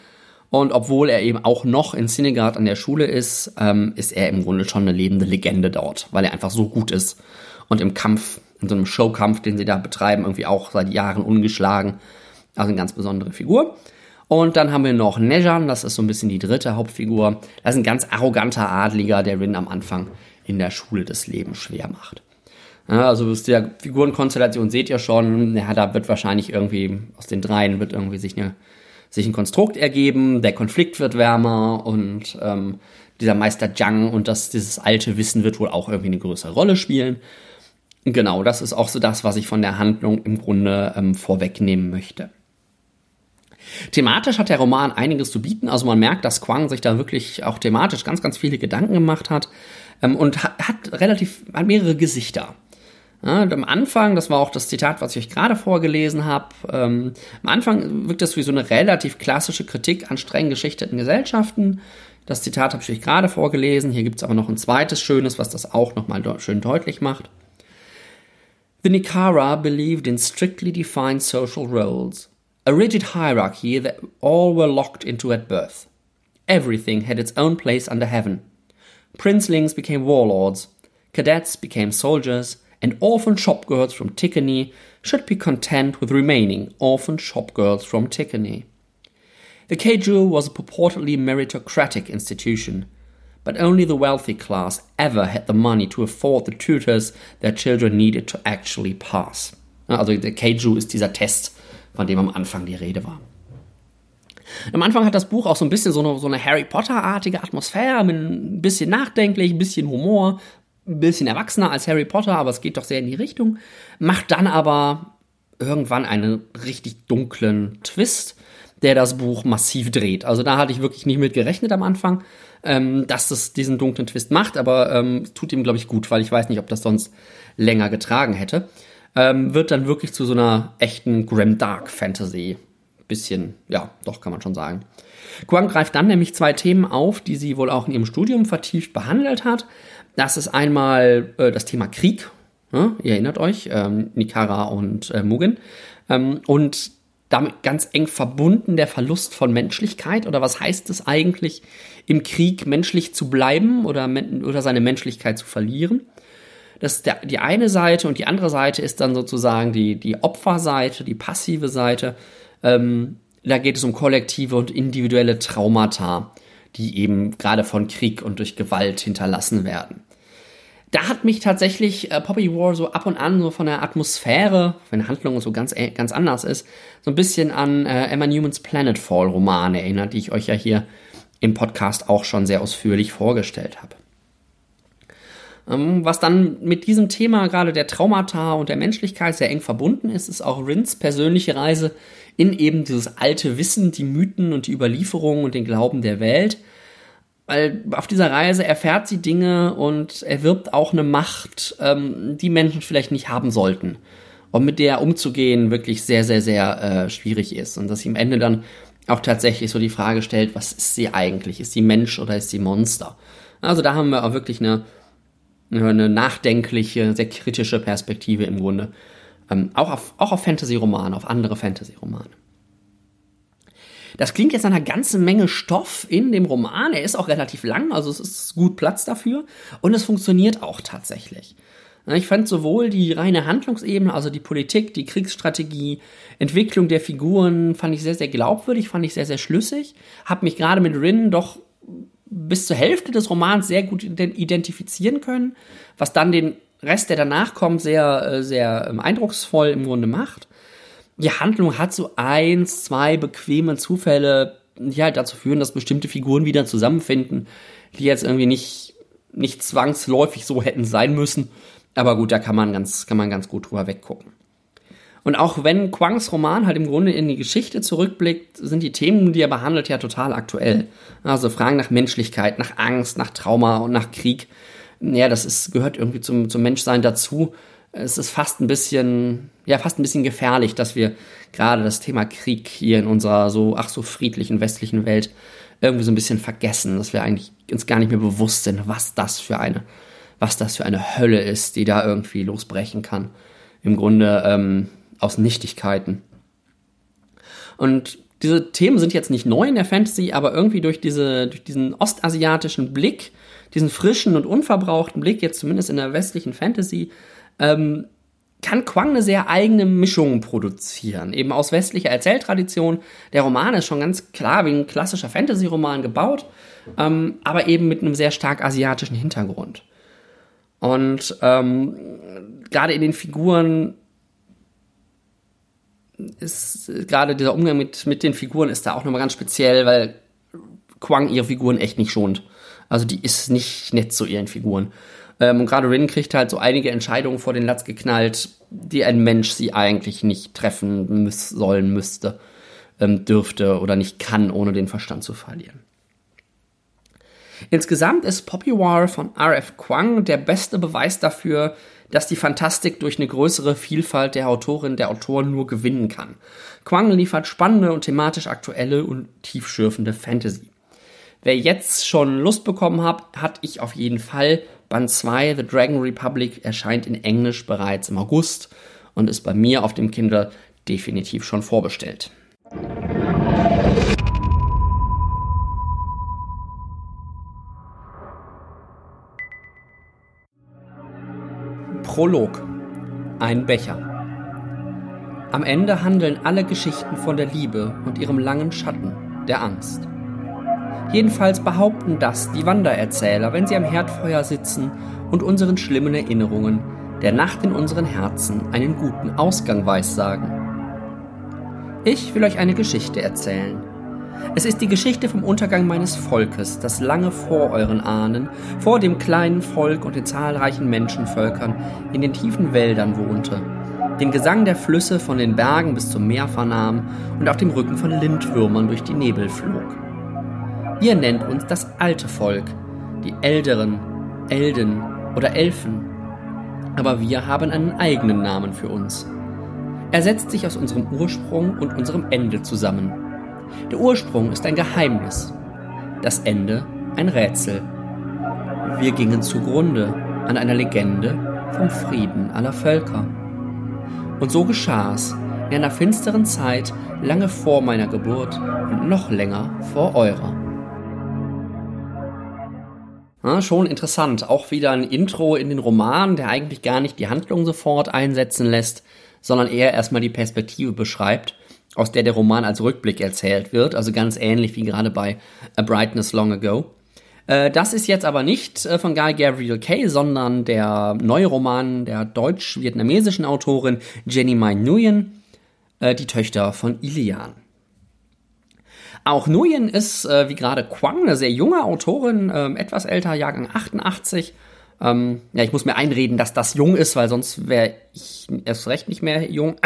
und obwohl er eben auch noch in Sinegard an der Schule ist, ähm, ist er im Grunde schon eine lebende Legende dort, weil er einfach so gut ist und im Kampf, in so einem Showkampf, den sie da betreiben, irgendwie auch seit Jahren ungeschlagen. Also eine ganz besondere Figur. Und dann haben wir noch Nejan, das ist so ein bisschen die dritte Hauptfigur. Das ist ein ganz arroganter Adliger, der Rin am Anfang in der Schule des Lebens schwer macht. Ja, also aus der Figurenkonstellation seht ihr schon, ja, da wird wahrscheinlich irgendwie, aus den dreien wird irgendwie sich eine sich ein Konstrukt ergeben, der Konflikt wird wärmer und ähm, dieser Meister Zhang und das, dieses alte Wissen wird wohl auch irgendwie eine größere Rolle spielen. Genau, das ist auch so das, was ich von der Handlung im Grunde ähm, vorwegnehmen möchte. Thematisch hat der Roman einiges zu bieten. Also man merkt, dass Quang sich da wirklich auch thematisch ganz, ganz viele Gedanken gemacht hat ähm, und hat, hat relativ hat mehrere Gesichter. Ja, am Anfang, das war auch das Zitat, was ich euch gerade vorgelesen habe, ähm, am Anfang wirkt das wie so eine relativ klassische Kritik an streng geschichteten Gesellschaften. Das Zitat habe ich euch gerade vorgelesen. Hier gibt es aber noch ein zweites schönes, was das auch nochmal de schön deutlich macht. The Nikara believed in strictly defined social roles, a rigid hierarchy that all were locked into at birth. Everything had its own place under heaven. Princelings became warlords, cadets became soldiers, and orphan shopgirls from Tickney should be content with remaining orphan shopgirls from Tickney. The Keiju was a purportedly meritocratic institution, but only the wealthy class ever had the money to afford the tutors their children needed to actually pass. Uh, also der Keiju ist dieser Test, von dem am Anfang die Rede war. Am Anfang hat das Buch auch so ein bisschen so eine, so eine Harry Potter-artige Atmosphäre, mit ein bisschen nachdenklich, ein bisschen Humor, ein bisschen erwachsener als Harry Potter, aber es geht doch sehr in die Richtung. Macht dann aber irgendwann einen richtig dunklen Twist, der das Buch massiv dreht. Also da hatte ich wirklich nicht mit gerechnet am Anfang, ähm, dass es diesen dunklen Twist macht, aber ähm, tut ihm, glaube ich, gut, weil ich weiß nicht, ob das sonst länger getragen hätte. Ähm, wird dann wirklich zu so einer echten Grimdark Fantasy. Bisschen, ja, doch, kann man schon sagen. Quang greift dann nämlich zwei Themen auf, die sie wohl auch in ihrem Studium vertieft behandelt hat. Das ist einmal äh, das Thema Krieg. Ne? Ihr erinnert euch, ähm, Nikara und äh, Mugen. Ähm, und damit ganz eng verbunden der Verlust von Menschlichkeit. Oder was heißt es eigentlich, im Krieg menschlich zu bleiben oder, oder seine Menschlichkeit zu verlieren? Das ist der, die eine Seite und die andere Seite ist dann sozusagen die, die Opferseite, die passive Seite. Ähm, da geht es um kollektive und individuelle Traumata die eben gerade von Krieg und durch Gewalt hinterlassen werden. Da hat mich tatsächlich äh, Poppy War so ab und an so von der Atmosphäre, wenn Handlung so ganz, äh, ganz anders ist, so ein bisschen an äh, Emma Newmans Planetfall Roman erinnert, die ich euch ja hier im Podcast auch schon sehr ausführlich vorgestellt habe. Ähm, was dann mit diesem Thema gerade der Traumata und der Menschlichkeit sehr eng verbunden ist, ist auch Rins persönliche Reise in eben dieses alte Wissen, die Mythen und die Überlieferungen und den Glauben der Welt. weil auf dieser Reise erfährt sie Dinge und erwirbt auch eine Macht, ähm, die Menschen vielleicht nicht haben sollten. Und mit der umzugehen wirklich sehr, sehr, sehr äh, schwierig ist. Und dass sie am Ende dann auch tatsächlich so die Frage stellt, was ist sie eigentlich? Ist sie Mensch oder ist sie Monster? Also da haben wir auch wirklich eine, eine nachdenkliche, sehr kritische Perspektive im Grunde. Ähm, auch auf, auch auf Fantasy-Romane, auf andere Fantasy-Romane. Das klingt jetzt nach einer ganzen Menge Stoff in dem Roman. Er ist auch relativ lang, also es ist gut Platz dafür. Und es funktioniert auch tatsächlich. Ich fand sowohl die reine Handlungsebene, also die Politik, die Kriegsstrategie, Entwicklung der Figuren, fand ich sehr, sehr glaubwürdig, fand ich sehr, sehr schlüssig. Hab mich gerade mit Rin doch bis zur Hälfte des Romans sehr gut identifizieren können, was dann den Rest, der danach kommt, sehr, äh, sehr ähm, eindrucksvoll im Grunde macht. Die Handlung hat so eins, zwei bequeme Zufälle, die halt dazu führen, dass bestimmte Figuren wieder zusammenfinden, die jetzt irgendwie nicht, nicht zwangsläufig so hätten sein müssen. Aber gut, da kann man ganz, kann man ganz gut drüber weggucken. Und auch wenn Quangs Roman halt im Grunde in die Geschichte zurückblickt, sind die Themen, die er behandelt, ja total aktuell. Also Fragen nach Menschlichkeit, nach Angst, nach Trauma und nach Krieg. Ja, das ist, gehört irgendwie zum, zum Menschsein dazu. Es ist fast ein bisschen, ja, fast ein bisschen gefährlich, dass wir gerade das Thema Krieg hier in unserer so, ach so friedlichen westlichen Welt irgendwie so ein bisschen vergessen, dass wir eigentlich uns gar nicht mehr bewusst sind, was das für eine, was das für eine Hölle ist, die da irgendwie losbrechen kann. Im Grunde, ähm, aus Nichtigkeiten. Und diese Themen sind jetzt nicht neu in der Fantasy, aber irgendwie durch, diese, durch diesen ostasiatischen Blick, diesen frischen und unverbrauchten Blick, jetzt zumindest in der westlichen Fantasy, ähm, kann Quang eine sehr eigene Mischung produzieren. Eben aus westlicher Erzähltradition. Der Roman ist schon ganz klar wie ein klassischer Fantasy-Roman gebaut, ähm, aber eben mit einem sehr stark asiatischen Hintergrund. Und ähm, gerade in den Figuren ist gerade dieser Umgang mit, mit den Figuren ist da auch nochmal ganz speziell, weil Quang ihre Figuren echt nicht schont. Also die ist nicht nett zu ihren Figuren. Ähm, und gerade Rin kriegt halt so einige Entscheidungen vor den Latz geknallt, die ein Mensch sie eigentlich nicht treffen müß, sollen müsste, ähm, dürfte oder nicht kann, ohne den Verstand zu verlieren. Insgesamt ist Poppy War von R.F. Quang der beste Beweis dafür, dass die Fantastik durch eine größere Vielfalt der Autorin der Autoren nur gewinnen kann. Quang liefert spannende und thematisch aktuelle und tiefschürfende Fantasy. Wer jetzt schon Lust bekommen hat, hat ich auf jeden Fall. Band 2 The Dragon Republic erscheint in Englisch bereits im August und ist bei mir auf dem Kindle definitiv schon vorbestellt. Prolog. Ein Becher. Am Ende handeln alle Geschichten von der Liebe und ihrem langen Schatten, der Angst. Jedenfalls behaupten das die Wandererzähler, wenn sie am Herdfeuer sitzen und unseren schlimmen Erinnerungen, der Nacht in unseren Herzen, einen guten Ausgang weissagen. Ich will euch eine Geschichte erzählen, es ist die Geschichte vom Untergang meines Volkes, das lange vor euren Ahnen, vor dem kleinen Volk und den zahlreichen Menschenvölkern in den tiefen Wäldern wohnte, den Gesang der Flüsse von den Bergen bis zum Meer vernahm und auf dem Rücken von Lindwürmern durch die Nebel flog. Ihr nennt uns das alte Volk, die Älteren, Elden oder Elfen, aber wir haben einen eigenen Namen für uns. Er setzt sich aus unserem Ursprung und unserem Ende zusammen. Der Ursprung ist ein Geheimnis, das Ende ein Rätsel. Wir gingen zugrunde an einer Legende vom Frieden aller Völker. Und so geschah es in einer finsteren Zeit, lange vor meiner Geburt und noch länger vor eurer. Ja, schon interessant. Auch wieder ein Intro in den Roman, der eigentlich gar nicht die Handlung sofort einsetzen lässt, sondern eher erstmal die Perspektive beschreibt aus der der Roman als Rückblick erzählt wird, also ganz ähnlich wie gerade bei A Brightness Long Ago. Äh, das ist jetzt aber nicht äh, von Guy Gabriel Kay, sondern der neue Roman der deutsch-vietnamesischen Autorin Jenny Mai Nguyen, äh, die Töchter von Ilian. Auch Nguyen ist, wie gerade Quang, eine sehr junge Autorin, ähm, etwas älter, Jahrgang 88, ähm, ja, ich muss mir einreden, dass das jung ist, weil sonst wäre ich erst recht nicht mehr jung.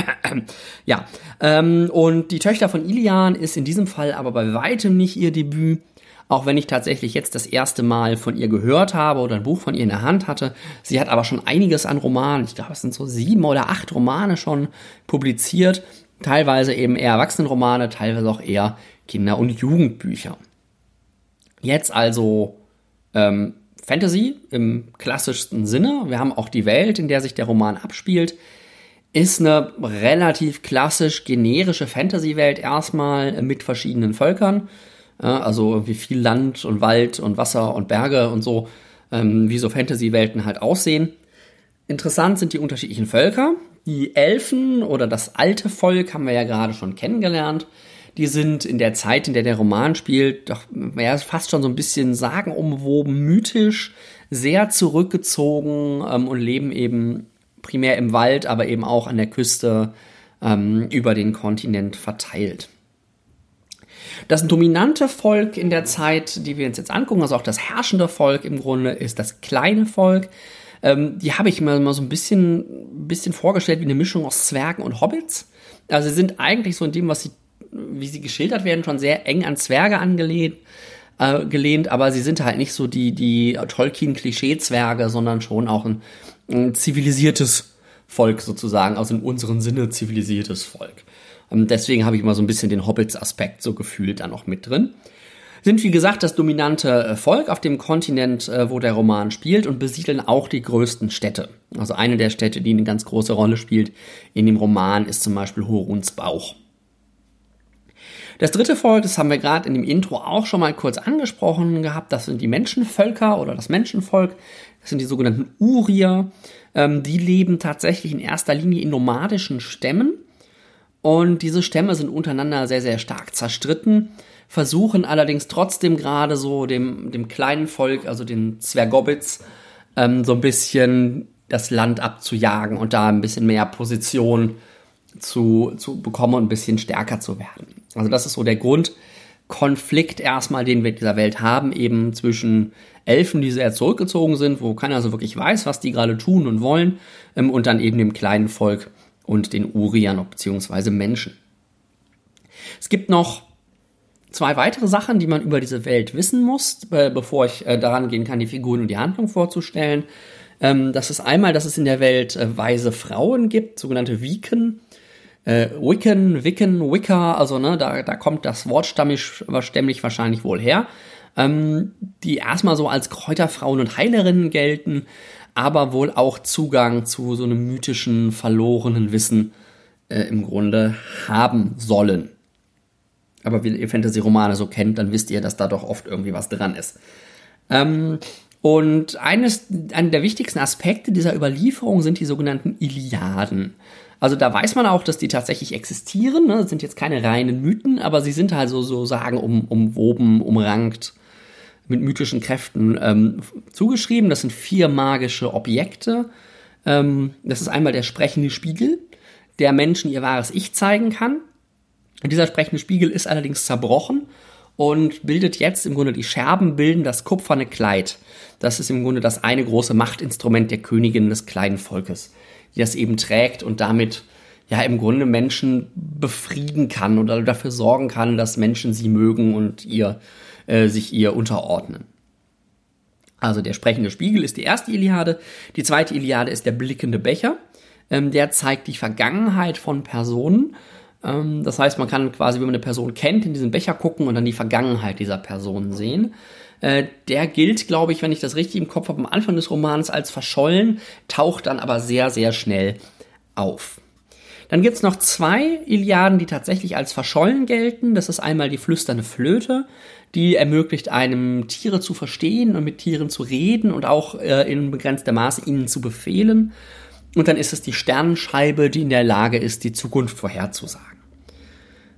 ja. Ähm, und die Töchter von Ilian ist in diesem Fall aber bei weitem nicht ihr Debüt. auch wenn ich tatsächlich jetzt das erste Mal von ihr gehört habe oder ein Buch von ihr in der Hand hatte. Sie hat aber schon einiges an Romanen, ich glaube, es sind so sieben oder acht Romane schon publiziert, teilweise eben eher Erwachsenenromane, teilweise auch eher Kinder- und Jugendbücher. Jetzt also ähm, Fantasy im klassischsten Sinne. Wir haben auch die Welt, in der sich der Roman abspielt. Ist eine relativ klassisch generische Fantasy-Welt erstmal mit verschiedenen Völkern. Also wie viel Land und Wald und Wasser und Berge und so, ähm, wie so Fantasy-Welten halt aussehen. Interessant sind die unterschiedlichen Völker. Die Elfen oder das alte Volk haben wir ja gerade schon kennengelernt. Die sind in der Zeit, in der der Roman spielt, doch ja, fast schon so ein bisschen sagenumwoben, mythisch, sehr zurückgezogen ähm, und leben eben primär im Wald, aber eben auch an der Küste ähm, über den Kontinent verteilt. Das dominante Volk in der Zeit, die wir uns jetzt angucken, also auch das herrschende Volk im Grunde, ist das kleine Volk. Ähm, die habe ich mir mal so ein bisschen, bisschen vorgestellt wie eine Mischung aus Zwergen und Hobbits. Also sie sind eigentlich so in dem, was sie wie sie geschildert werden, schon sehr eng an Zwerge angelehnt, äh, gelehnt, aber sie sind halt nicht so die, die Tolkien-Klischee-Zwerge, sondern schon auch ein, ein, zivilisiertes Volk sozusagen, also in unserem Sinne zivilisiertes Volk. Und deswegen habe ich immer so ein bisschen den Hobbits-Aspekt so gefühlt da noch mit drin. Sind wie gesagt das dominante äh, Volk auf dem Kontinent, äh, wo der Roman spielt und besiedeln auch die größten Städte. Also eine der Städte, die eine ganz große Rolle spielt in dem Roman, ist zum Beispiel Horuns Bauch. Das dritte Volk, das haben wir gerade in dem Intro auch schon mal kurz angesprochen gehabt, das sind die Menschenvölker oder das Menschenvolk. Das sind die sogenannten Urier. Ähm, die leben tatsächlich in erster Linie in nomadischen Stämmen. Und diese Stämme sind untereinander sehr, sehr stark zerstritten, versuchen allerdings trotzdem gerade so dem, dem kleinen Volk, also den Zwergobits, ähm, so ein bisschen das Land abzujagen und da ein bisschen mehr Position zu, zu bekommen und ein bisschen stärker zu werden. Also das ist so der Grundkonflikt erstmal, den wir in dieser Welt haben, eben zwischen Elfen, die sehr zurückgezogen sind, wo keiner so wirklich weiß, was die gerade tun und wollen, ähm, und dann eben dem kleinen Volk und den Uriern beziehungsweise Menschen. Es gibt noch zwei weitere Sachen, die man über diese Welt wissen muss, bevor ich äh, daran gehen kann, die Figuren und die Handlung vorzustellen. Ähm, das ist einmal, dass es in der Welt äh, weise Frauen gibt, sogenannte Wiken, äh, Wiccan, Wiccan, Wicca, also ne, da, da kommt das Wort stammig, stämmlich wahrscheinlich wohl her, ähm, die erstmal so als Kräuterfrauen und Heilerinnen gelten, aber wohl auch Zugang zu so einem mythischen, verlorenen Wissen äh, im Grunde haben sollen. Aber wenn ihr Fantasy-Romane so kennt, dann wisst ihr, dass da doch oft irgendwie was dran ist. Ähm, und eines, einer der wichtigsten Aspekte dieser Überlieferung sind die sogenannten Iliaden. Also da weiß man auch, dass die tatsächlich existieren. Ne? Das sind jetzt keine reinen Mythen, aber sie sind halt so, so sagen, um, umwoben, umrankt, mit mythischen Kräften ähm, zugeschrieben. Das sind vier magische Objekte. Ähm, das ist einmal der sprechende Spiegel, der Menschen ihr wahres Ich zeigen kann. Und dieser sprechende Spiegel ist allerdings zerbrochen und bildet jetzt im Grunde die Scherben bilden das kupferne Kleid. Das ist im Grunde das eine große Machtinstrument der Königin des kleinen Volkes die das eben trägt und damit ja im Grunde Menschen befrieden kann oder dafür sorgen kann, dass Menschen sie mögen und ihr äh, sich ihr unterordnen. Also der sprechende Spiegel ist die erste Iliade. Die zweite Iliade ist der blickende Becher. Ähm, der zeigt die Vergangenheit von Personen. Ähm, das heißt, man kann quasi, wenn man eine Person kennt, in diesen Becher gucken und dann die Vergangenheit dieser Person sehen. Äh, der gilt, glaube ich, wenn ich das richtig im Kopf habe, am Anfang des Romans als verschollen, taucht dann aber sehr, sehr schnell auf. Dann gibt's noch zwei Iliaden, die tatsächlich als verschollen gelten. Das ist einmal die flüsternde Flöte, die ermöglicht einem Tiere zu verstehen und mit Tieren zu reden und auch äh, in begrenzter Maße ihnen zu befehlen. Und dann ist es die Sternenscheibe, die in der Lage ist, die Zukunft vorherzusagen.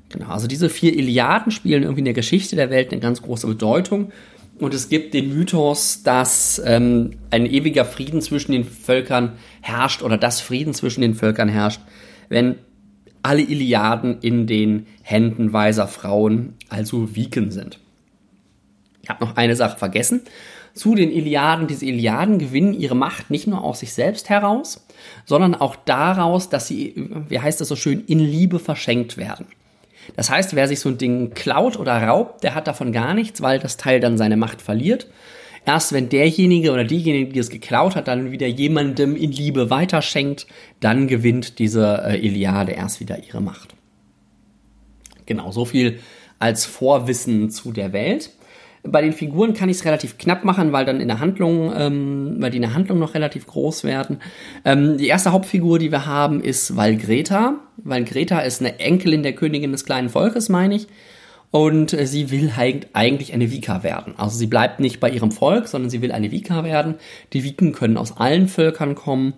Genau, also diese vier Iliaden spielen irgendwie in der Geschichte der Welt eine ganz große Bedeutung und es gibt den Mythos, dass ähm, ein ewiger Frieden zwischen den Völkern herrscht oder dass Frieden zwischen den Völkern herrscht, wenn alle Iliaden in den Händen weiser Frauen, also Viken sind. Ich habe noch eine Sache vergessen. Zu den Iliaden, diese Iliaden gewinnen ihre Macht nicht nur aus sich selbst heraus, sondern auch daraus, dass sie, wie heißt das so schön, in Liebe verschenkt werden. Das heißt, wer sich so ein Ding klaut oder raubt, der hat davon gar nichts, weil das Teil dann seine Macht verliert. Erst wenn derjenige oder diejenige, die es geklaut hat, dann wieder jemandem in Liebe weiterschenkt, dann gewinnt diese äh, Iliade erst wieder ihre Macht. Genau, so viel als Vorwissen zu der Welt. Bei den Figuren kann ich es relativ knapp machen, weil dann in der Handlung, ähm, weil die in der Handlung noch relativ groß werden. Ähm, die erste Hauptfigur, die wir haben, ist Valgreta. Valgreta ist eine Enkelin der Königin des kleinen Volkes, meine ich. Und äh, sie will eigentlich eine Vika werden. Also sie bleibt nicht bei ihrem Volk, sondern sie will eine Vika werden. Die Viken können aus allen Völkern kommen.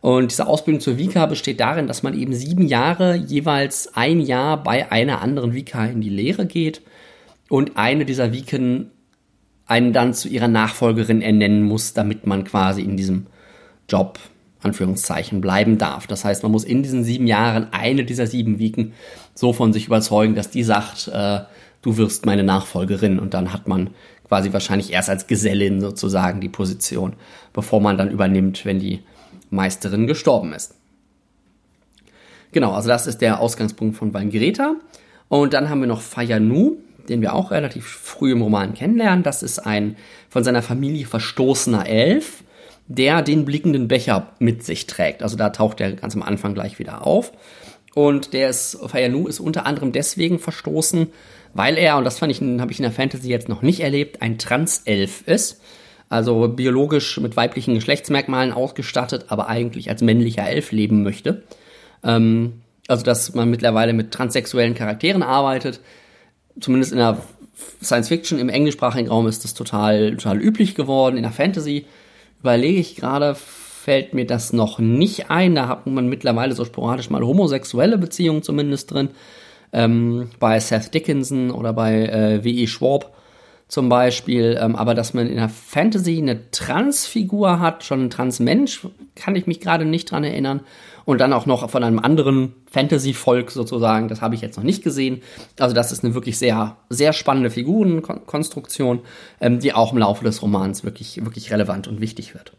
Und diese Ausbildung zur Vika besteht darin, dass man eben sieben Jahre jeweils ein Jahr bei einer anderen Vika in die Lehre geht und eine dieser Viken einen dann zu ihrer Nachfolgerin ernennen muss, damit man quasi in diesem Job, Anführungszeichen, bleiben darf. Das heißt, man muss in diesen sieben Jahren eine dieser sieben Viken so von sich überzeugen, dass die sagt, äh, du wirst meine Nachfolgerin und dann hat man quasi wahrscheinlich erst als Gesellin sozusagen die Position, bevor man dann übernimmt, wenn die Meisterin gestorben ist. Genau, also das ist der Ausgangspunkt von Valgreta. Und dann haben wir noch Fayanu, den wir auch relativ früh im Roman kennenlernen. Das ist ein von seiner Familie verstoßener Elf, der den blickenden Becher mit sich trägt. Also da taucht er ganz am Anfang gleich wieder auf. Und der ist, Fayanu ist unter anderem deswegen verstoßen, weil er, und das fand ich, habe ich in der Fantasy jetzt noch nicht erlebt, ein Tranself ist. Also biologisch mit weiblichen Geschlechtsmerkmalen ausgestattet, aber eigentlich als männlicher Elf leben möchte. Ähm, also, dass man mittlerweile mit transsexuellen Charakteren arbeitet, zumindest in der Science Fiction, im englischsprachigen Raum ist das total, total üblich geworden. In der Fantasy überlege ich gerade, fällt mir das noch nicht ein. Da hat man mittlerweile so sporadisch mal homosexuelle Beziehungen zumindest drin. Ähm, bei Seth Dickinson oder bei äh, W.E. Schwab zum Beispiel. Ähm, aber dass man in der Fantasy eine Transfigur hat, schon ein Transmensch, kann ich mich gerade nicht dran erinnern und dann auch noch von einem anderen Fantasy-Volk sozusagen. Das habe ich jetzt noch nicht gesehen. Also das ist eine wirklich sehr, sehr spannende Figurenkonstruktion, ähm, die auch im Laufe des Romans wirklich, wirklich relevant und wichtig wird.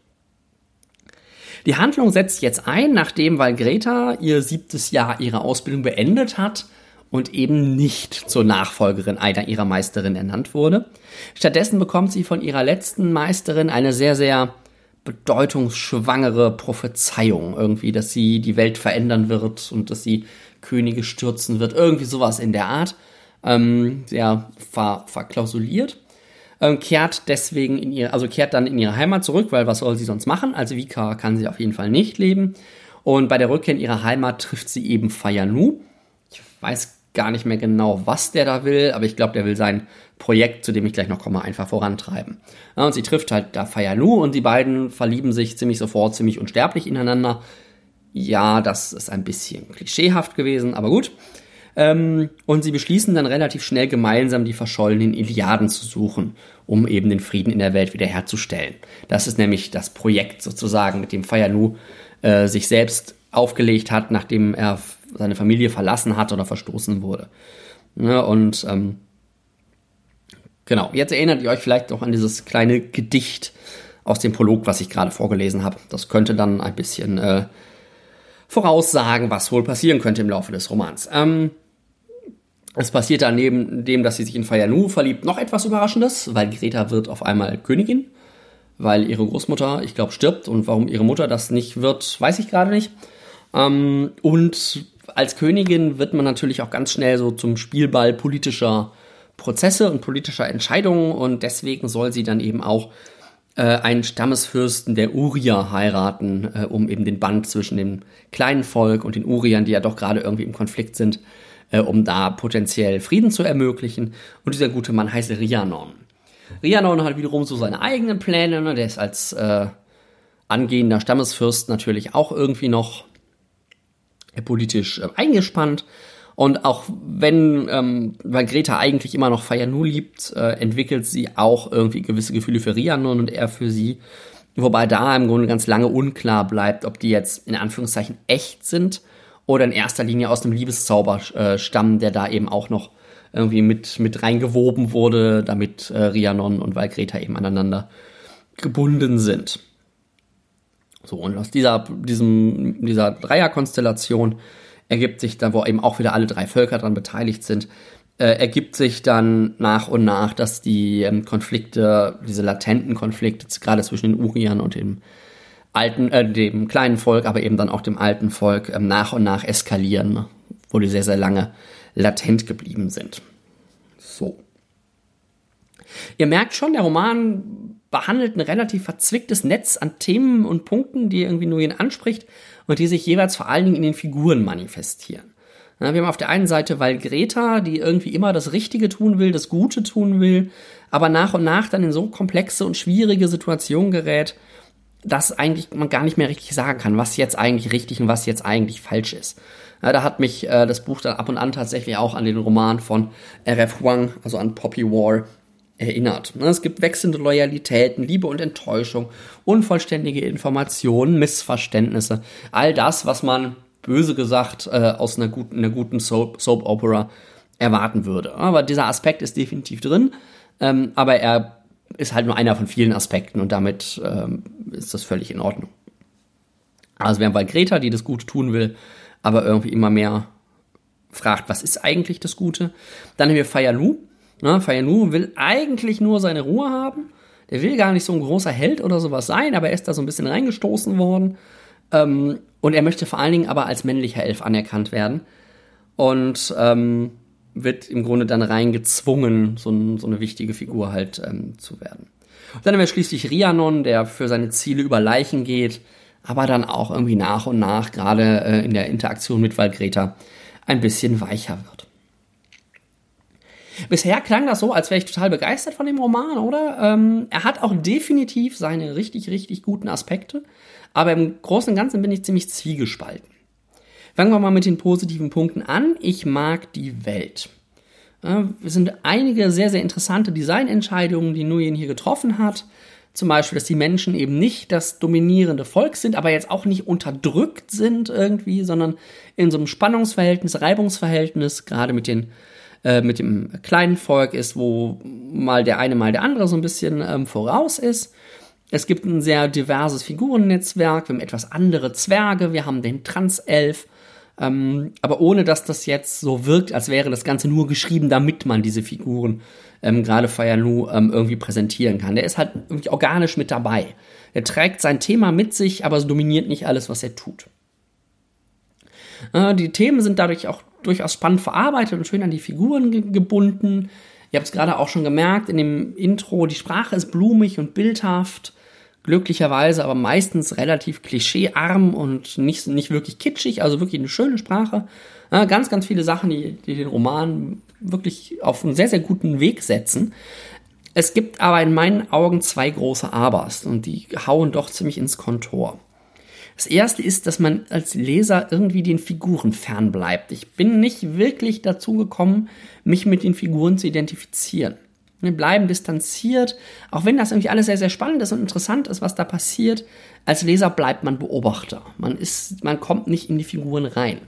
Die Handlung setzt jetzt ein, nachdem weil Greta ihr siebtes Jahr ihrer Ausbildung beendet hat und eben nicht zur Nachfolgerin einer ihrer Meisterin ernannt wurde. Stattdessen bekommt sie von ihrer letzten Meisterin eine sehr, sehr bedeutungsschwangere Prophezeiung irgendwie, dass sie die Welt verändern wird und dass sie Könige stürzen wird, irgendwie sowas in der Art, ähm, sehr ver verklausuliert. Ähm, kehrt deswegen in ihr, also kehrt dann in ihre Heimat zurück, weil was soll sie sonst machen? Also Vika kann sie auf jeden Fall nicht leben. Und bei der Rückkehr in ihre Heimat trifft sie eben Fayanu. Ich weiß gar nicht mehr genau, was der da will, aber ich glaube, der will sein Projekt, zu dem ich gleich noch komme, einfach vorantreiben. Ja, und sie trifft halt da Fayanu und die beiden verlieben sich ziemlich sofort, ziemlich unsterblich ineinander. Ja, das ist ein bisschen klischeehaft gewesen, aber gut. Ähm, und sie beschließen dann relativ schnell gemeinsam die verschollenen Iliaden zu suchen, um eben den Frieden in der Welt wiederherzustellen. Das ist nämlich das Projekt sozusagen, mit dem Fayanu äh, sich selbst aufgelegt hat, nachdem er seine Familie verlassen hat oder verstoßen wurde. Ja, und ähm, genau, jetzt erinnert ihr euch vielleicht noch an dieses kleine Gedicht aus dem Prolog, was ich gerade vorgelesen habe. Das könnte dann ein bisschen äh, voraussagen, was wohl passieren könnte im Laufe des Romans. Ähm, es passiert dann neben dem, dass sie sich in Fayanu verliebt, noch etwas Überraschendes, weil Greta wird auf einmal Königin, weil ihre Großmutter, ich glaube, stirbt und warum ihre Mutter das nicht wird, weiß ich gerade nicht. Ähm, und als Königin wird man natürlich auch ganz schnell so zum Spielball politischer Prozesse und politischer Entscheidungen und deswegen soll sie dann eben auch äh, einen Stammesfürsten der Urier heiraten, äh, um eben den Band zwischen dem kleinen Volk und den Uriern, die ja doch gerade irgendwie im Konflikt sind, äh, um da potenziell Frieden zu ermöglichen. Und dieser gute Mann heißt Rhiannon. Rhiannon hat wiederum so seine eigenen Pläne, ne? der ist als äh, angehender Stammesfürst natürlich auch irgendwie noch politisch äh, eingespannt. Und auch wenn, ähm, weil Greta eigentlich immer noch Fayanu liebt, äh, entwickelt sie auch irgendwie gewisse Gefühle für Rhiannon und er für sie. Wobei da im Grunde ganz lange unklar bleibt, ob die jetzt in Anführungszeichen echt sind oder in erster Linie aus dem Liebeszauber äh, stammen, der da eben auch noch irgendwie mit, mit reingewoben wurde, damit äh, Rhiannon und Valgreta eben aneinander gebunden sind. So, und aus dieser, diesem, dieser Dreierkonstellation ergibt sich dann, wo eben auch wieder alle drei Völker daran beteiligt sind, äh, ergibt sich dann nach und nach, dass die ähm, Konflikte, diese latenten Konflikte, gerade zwischen den Uriern und dem alten, äh, dem kleinen Volk, aber eben dann auch dem alten Volk ähm, nach und nach eskalieren, wo die sehr, sehr lange latent geblieben sind. So. Ihr merkt schon, der Roman behandelt ein relativ verzwicktes Netz an Themen und Punkten, die irgendwie nur ihn anspricht und die sich jeweils vor allen Dingen in den Figuren manifestieren. Wir haben auf der einen Seite Valgreta, die irgendwie immer das Richtige tun will, das Gute tun will, aber nach und nach dann in so komplexe und schwierige Situationen gerät, dass eigentlich man gar nicht mehr richtig sagen kann, was jetzt eigentlich richtig und was jetzt eigentlich falsch ist. Ja, da hat mich äh, das Buch dann ab und an tatsächlich auch an den Roman von R.F. Huang, also an Poppy War, erinnert. Ne, es gibt wechselnde Loyalitäten, Liebe und Enttäuschung, unvollständige Informationen, Missverständnisse. All das, was man, böse gesagt, äh, aus einer guten, einer guten Soap, Soap Opera erwarten würde. Aber dieser Aspekt ist definitiv drin, ähm, aber er ist halt nur einer von vielen Aspekten und damit ähm, ist das völlig in Ordnung. Also wir haben bald Greta, die das Gute tun will, aber irgendwie immer mehr fragt, was ist eigentlich das Gute. Dann haben wir Fayalu. Ne, Fayalu will eigentlich nur seine Ruhe haben. Der will gar nicht so ein großer Held oder sowas sein, aber er ist da so ein bisschen reingestoßen worden. Ähm, und er möchte vor allen Dingen aber als männlicher Elf anerkannt werden. Und ähm, wird im Grunde dann reingezwungen, so, ein, so eine wichtige Figur halt ähm, zu werden. Und dann haben wir schließlich Rhiannon, der für seine Ziele über Leichen geht, aber dann auch irgendwie nach und nach, gerade äh, in der Interaktion mit Valgreta, ein bisschen weicher wird. Bisher klang das so, als wäre ich total begeistert von dem Roman, oder? Ähm, er hat auch definitiv seine richtig, richtig guten Aspekte, aber im Großen und Ganzen bin ich ziemlich zwiegespalten. Fangen wir mal mit den positiven Punkten an. Ich mag die Welt. Es sind einige sehr, sehr interessante Designentscheidungen, die Nguyen hier getroffen hat. Zum Beispiel, dass die Menschen eben nicht das dominierende Volk sind, aber jetzt auch nicht unterdrückt sind irgendwie, sondern in so einem Spannungsverhältnis, Reibungsverhältnis, gerade mit den äh, mit dem kleinen Volk ist, wo mal der eine, mal der andere so ein bisschen ähm, voraus ist. Es gibt ein sehr diverses Figurennetzwerk, wir haben etwas andere Zwerge, wir haben den Tranself, ähm, aber ohne dass das jetzt so wirkt, als wäre das Ganze nur geschrieben, damit man diese Figuren, ähm, gerade Fayanu, ähm, irgendwie präsentieren kann. Der ist halt irgendwie organisch mit dabei. Er trägt sein Thema mit sich, aber es dominiert nicht alles, was er tut. Äh, die Themen sind dadurch auch durchaus spannend verarbeitet und schön an die Figuren ge gebunden. Ihr habt es gerade auch schon gemerkt in dem Intro, die Sprache ist blumig und bildhaft glücklicherweise aber meistens relativ klischeearm und nicht, nicht wirklich kitschig, also wirklich eine schöne Sprache. Ja, ganz, ganz viele Sachen, die, die den Roman wirklich auf einen sehr, sehr guten Weg setzen. Es gibt aber in meinen Augen zwei große Abers und die hauen doch ziemlich ins Kontor. Das erste ist, dass man als Leser irgendwie den Figuren fernbleibt. Ich bin nicht wirklich dazu gekommen, mich mit den Figuren zu identifizieren. Wir bleiben distanziert, auch wenn das irgendwie alles sehr, sehr spannend ist und interessant ist, was da passiert. Als Leser bleibt man Beobachter. Man ist, man kommt nicht in die Figuren rein.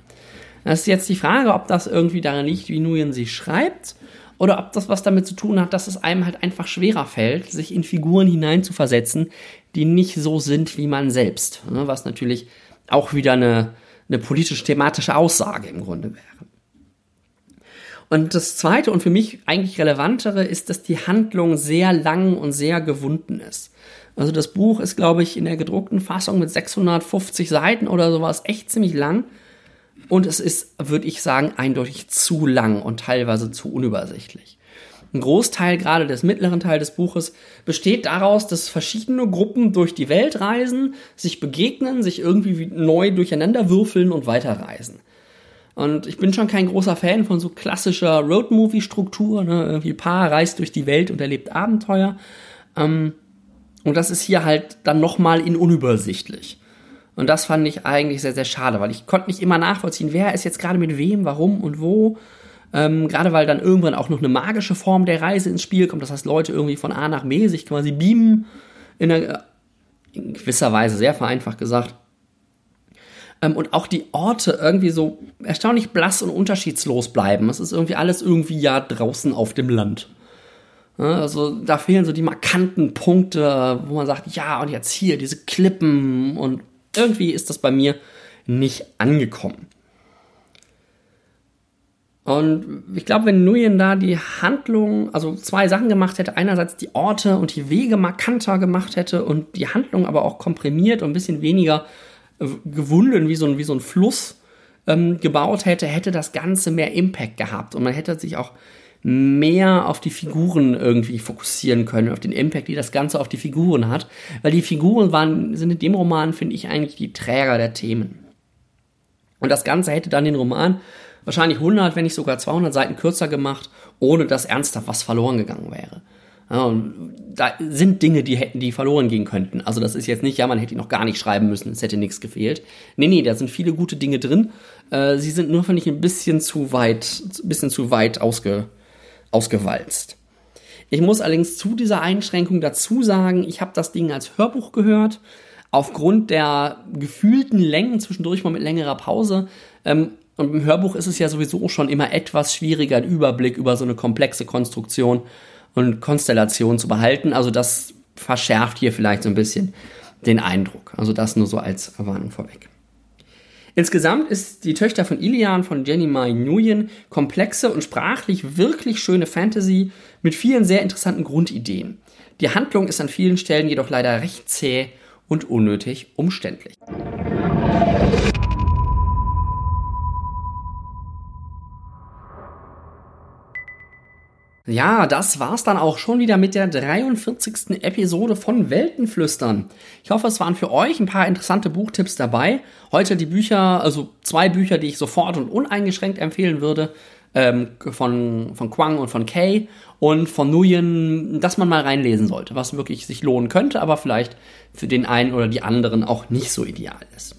Das ist jetzt die Frage, ob das irgendwie daran liegt, wie Nguyen sie schreibt, oder ob das was damit zu tun hat, dass es einem halt einfach schwerer fällt, sich in Figuren hineinzuversetzen, die nicht so sind wie man selbst. Ne, was natürlich auch wieder eine, eine politisch-thematische Aussage im Grunde wäre. Und das zweite und für mich eigentlich relevantere ist, dass die Handlung sehr lang und sehr gewunden ist. Also das Buch ist, glaube ich, in der gedruckten Fassung mit 650 Seiten oder sowas echt ziemlich lang. Und es ist, würde ich sagen, eindeutig zu lang und teilweise zu unübersichtlich. Ein Großteil gerade des mittleren Teil des Buches besteht daraus, dass verschiedene Gruppen durch die Welt reisen, sich begegnen, sich irgendwie neu durcheinander würfeln und weiterreisen. Und ich bin schon kein großer Fan von so klassischer Roadmovie-Struktur. Ne? Irgendwie Paar reist durch die Welt und erlebt Abenteuer. Ähm, und das ist hier halt dann nochmal in unübersichtlich. Und das fand ich eigentlich sehr, sehr schade, weil ich konnte nicht immer nachvollziehen, wer ist jetzt gerade mit wem, warum und wo. Ähm, gerade weil dann irgendwann auch noch eine magische Form der Reise ins Spiel kommt. Das heißt, Leute irgendwie von A nach B sich quasi beamen. In, einer, in gewisser Weise, sehr vereinfacht gesagt. Ähm, und auch die Orte irgendwie so erstaunlich blass und unterschiedslos bleiben. Es ist irgendwie alles irgendwie ja draußen auf dem Land. Ja, also da fehlen so die markanten Punkte, wo man sagt, ja, und jetzt hier diese Klippen und irgendwie ist das bei mir nicht angekommen. Und ich glaube, wenn Nguyen da die Handlung, also zwei Sachen gemacht hätte, einerseits die Orte und die Wege markanter gemacht hätte und die Handlung aber auch komprimiert und ein bisschen weniger äh, gewunden wie so ein, wie so ein Fluss ähm, gebaut hätte, hätte das Ganze mehr Impact gehabt und man hätte sich auch mehr auf die Figuren irgendwie fokussieren können, auf den Impact, die das Ganze auf die Figuren hat, weil die Figuren waren, sind in dem Roman, finde ich, eigentlich die Träger der Themen. Und das Ganze hätte dann den Roman wahrscheinlich 100, wenn nicht sogar 200 Seiten kürzer gemacht, ohne dass ernsthaft was verloren gegangen wäre. Ja, da sind Dinge, die hätten, die verloren gehen könnten. Also das ist jetzt nicht, ja, man hätte ihn noch gar nicht schreiben müssen, es hätte nichts gefehlt. Nee, nee, da sind viele gute Dinge drin. Äh, sie sind nur, finde ich, ein bisschen zu weit, ein bisschen zu weit ausge, ausgewalzt. Ich muss allerdings zu dieser Einschränkung dazu sagen, ich habe das Ding als Hörbuch gehört. Aufgrund der gefühlten Längen, zwischendurch mal mit längerer Pause, ähm, und im Hörbuch ist es ja sowieso schon immer etwas schwieriger, einen Überblick über so eine komplexe Konstruktion und Konstellation zu behalten. Also das verschärft hier vielleicht so ein bisschen den Eindruck. Also das nur so als Warnung vorweg. Insgesamt ist die Töchter von Ilian von Jenny Mai Nguyen komplexe und sprachlich wirklich schöne Fantasy mit vielen sehr interessanten Grundideen. Die Handlung ist an vielen Stellen jedoch leider recht zäh und unnötig umständlich. Ja, das war's dann auch schon wieder mit der 43. Episode von Weltenflüstern. Ich hoffe, es waren für euch ein paar interessante Buchtipps dabei. Heute die Bücher, also zwei Bücher, die ich sofort und uneingeschränkt empfehlen würde, ähm, von, von Quang und von Kay und von Nguyen, dass man mal reinlesen sollte, was wirklich sich lohnen könnte, aber vielleicht für den einen oder die anderen auch nicht so ideal ist.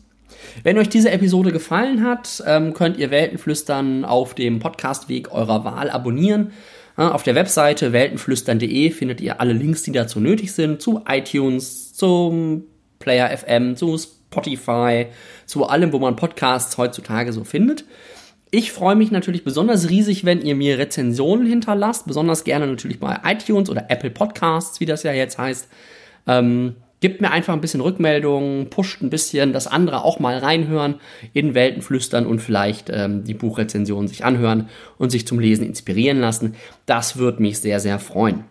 Wenn euch diese Episode gefallen hat, ähm, könnt ihr Weltenflüstern auf dem Podcastweg eurer Wahl abonnieren. Auf der Webseite weltenflüstern.de findet ihr alle Links, die dazu nötig sind, zu iTunes, zum Player FM, zu Spotify, zu allem, wo man Podcasts heutzutage so findet. Ich freue mich natürlich besonders riesig, wenn ihr mir Rezensionen hinterlasst, besonders gerne natürlich bei iTunes oder Apple Podcasts, wie das ja jetzt heißt. Ähm, Gebt mir einfach ein bisschen Rückmeldung, pusht ein bisschen, dass andere auch mal reinhören, in Welten flüstern und vielleicht ähm, die Buchrezensionen sich anhören und sich zum Lesen inspirieren lassen. Das würde mich sehr, sehr freuen.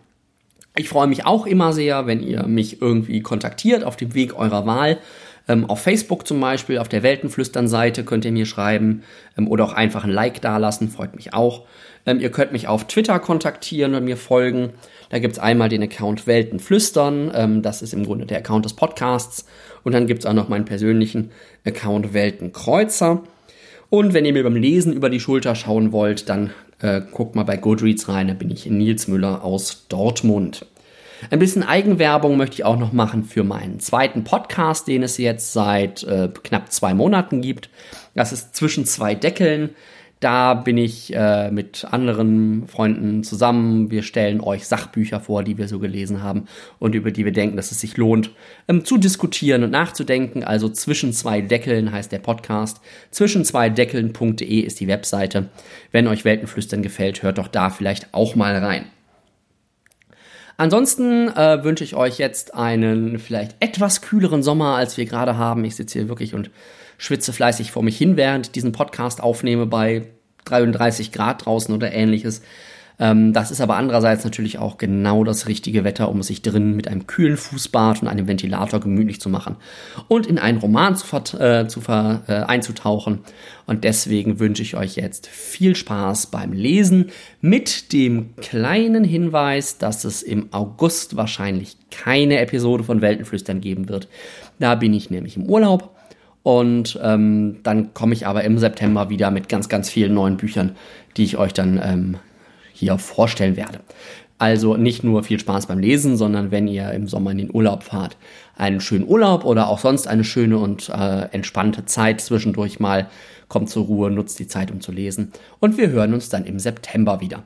Ich freue mich auch immer sehr, wenn ihr mich irgendwie kontaktiert auf dem Weg eurer Wahl. Ähm, auf Facebook zum Beispiel, auf der Weltenflüstern-Seite könnt ihr mir schreiben ähm, oder auch einfach ein Like dalassen, freut mich auch. Ähm, ihr könnt mich auf Twitter kontaktieren und mir folgen. Da gibt es einmal den Account Weltenflüstern, ähm, das ist im Grunde der Account des Podcasts. Und dann gibt es auch noch meinen persönlichen Account Weltenkreuzer. Und wenn ihr mir beim Lesen über die Schulter schauen wollt, dann äh, guckt mal bei Goodreads rein, da bin ich Nils Müller aus Dortmund. Ein bisschen Eigenwerbung möchte ich auch noch machen für meinen zweiten Podcast, den es jetzt seit äh, knapp zwei Monaten gibt. Das ist zwischen zwei Deckeln. Da bin ich äh, mit anderen Freunden zusammen. Wir stellen euch Sachbücher vor, die wir so gelesen haben und über die wir denken, dass es sich lohnt, ähm, zu diskutieren und nachzudenken. Also zwischen zwei Deckeln heißt der Podcast. Zwischen zwei Deckeln.de ist die Webseite. Wenn euch Weltenflüstern gefällt, hört doch da vielleicht auch mal rein. Ansonsten äh, wünsche ich euch jetzt einen vielleicht etwas kühleren Sommer, als wir gerade haben. Ich sitze hier wirklich und schwitze fleißig vor mich hin, während ich diesen Podcast aufnehme bei 33 Grad draußen oder ähnliches. Ähm, das ist aber andererseits natürlich auch genau das richtige Wetter, um sich drinnen mit einem kühlen Fußbad und einem Ventilator gemütlich zu machen und in einen Roman zu, äh, zu äh, einzutauchen. Und deswegen wünsche ich euch jetzt viel Spaß beim Lesen mit dem kleinen Hinweis, dass es im August wahrscheinlich keine Episode von Weltenflüstern geben wird. Da bin ich nämlich im Urlaub und ähm, dann komme ich aber im September wieder mit ganz, ganz vielen neuen Büchern, die ich euch dann ähm, hier vorstellen werde. Also nicht nur viel Spaß beim Lesen, sondern wenn ihr im Sommer in den Urlaub fahrt, einen schönen Urlaub oder auch sonst eine schöne und äh, entspannte Zeit zwischendurch mal. Kommt zur Ruhe, nutzt die Zeit, um zu lesen. Und wir hören uns dann im September wieder.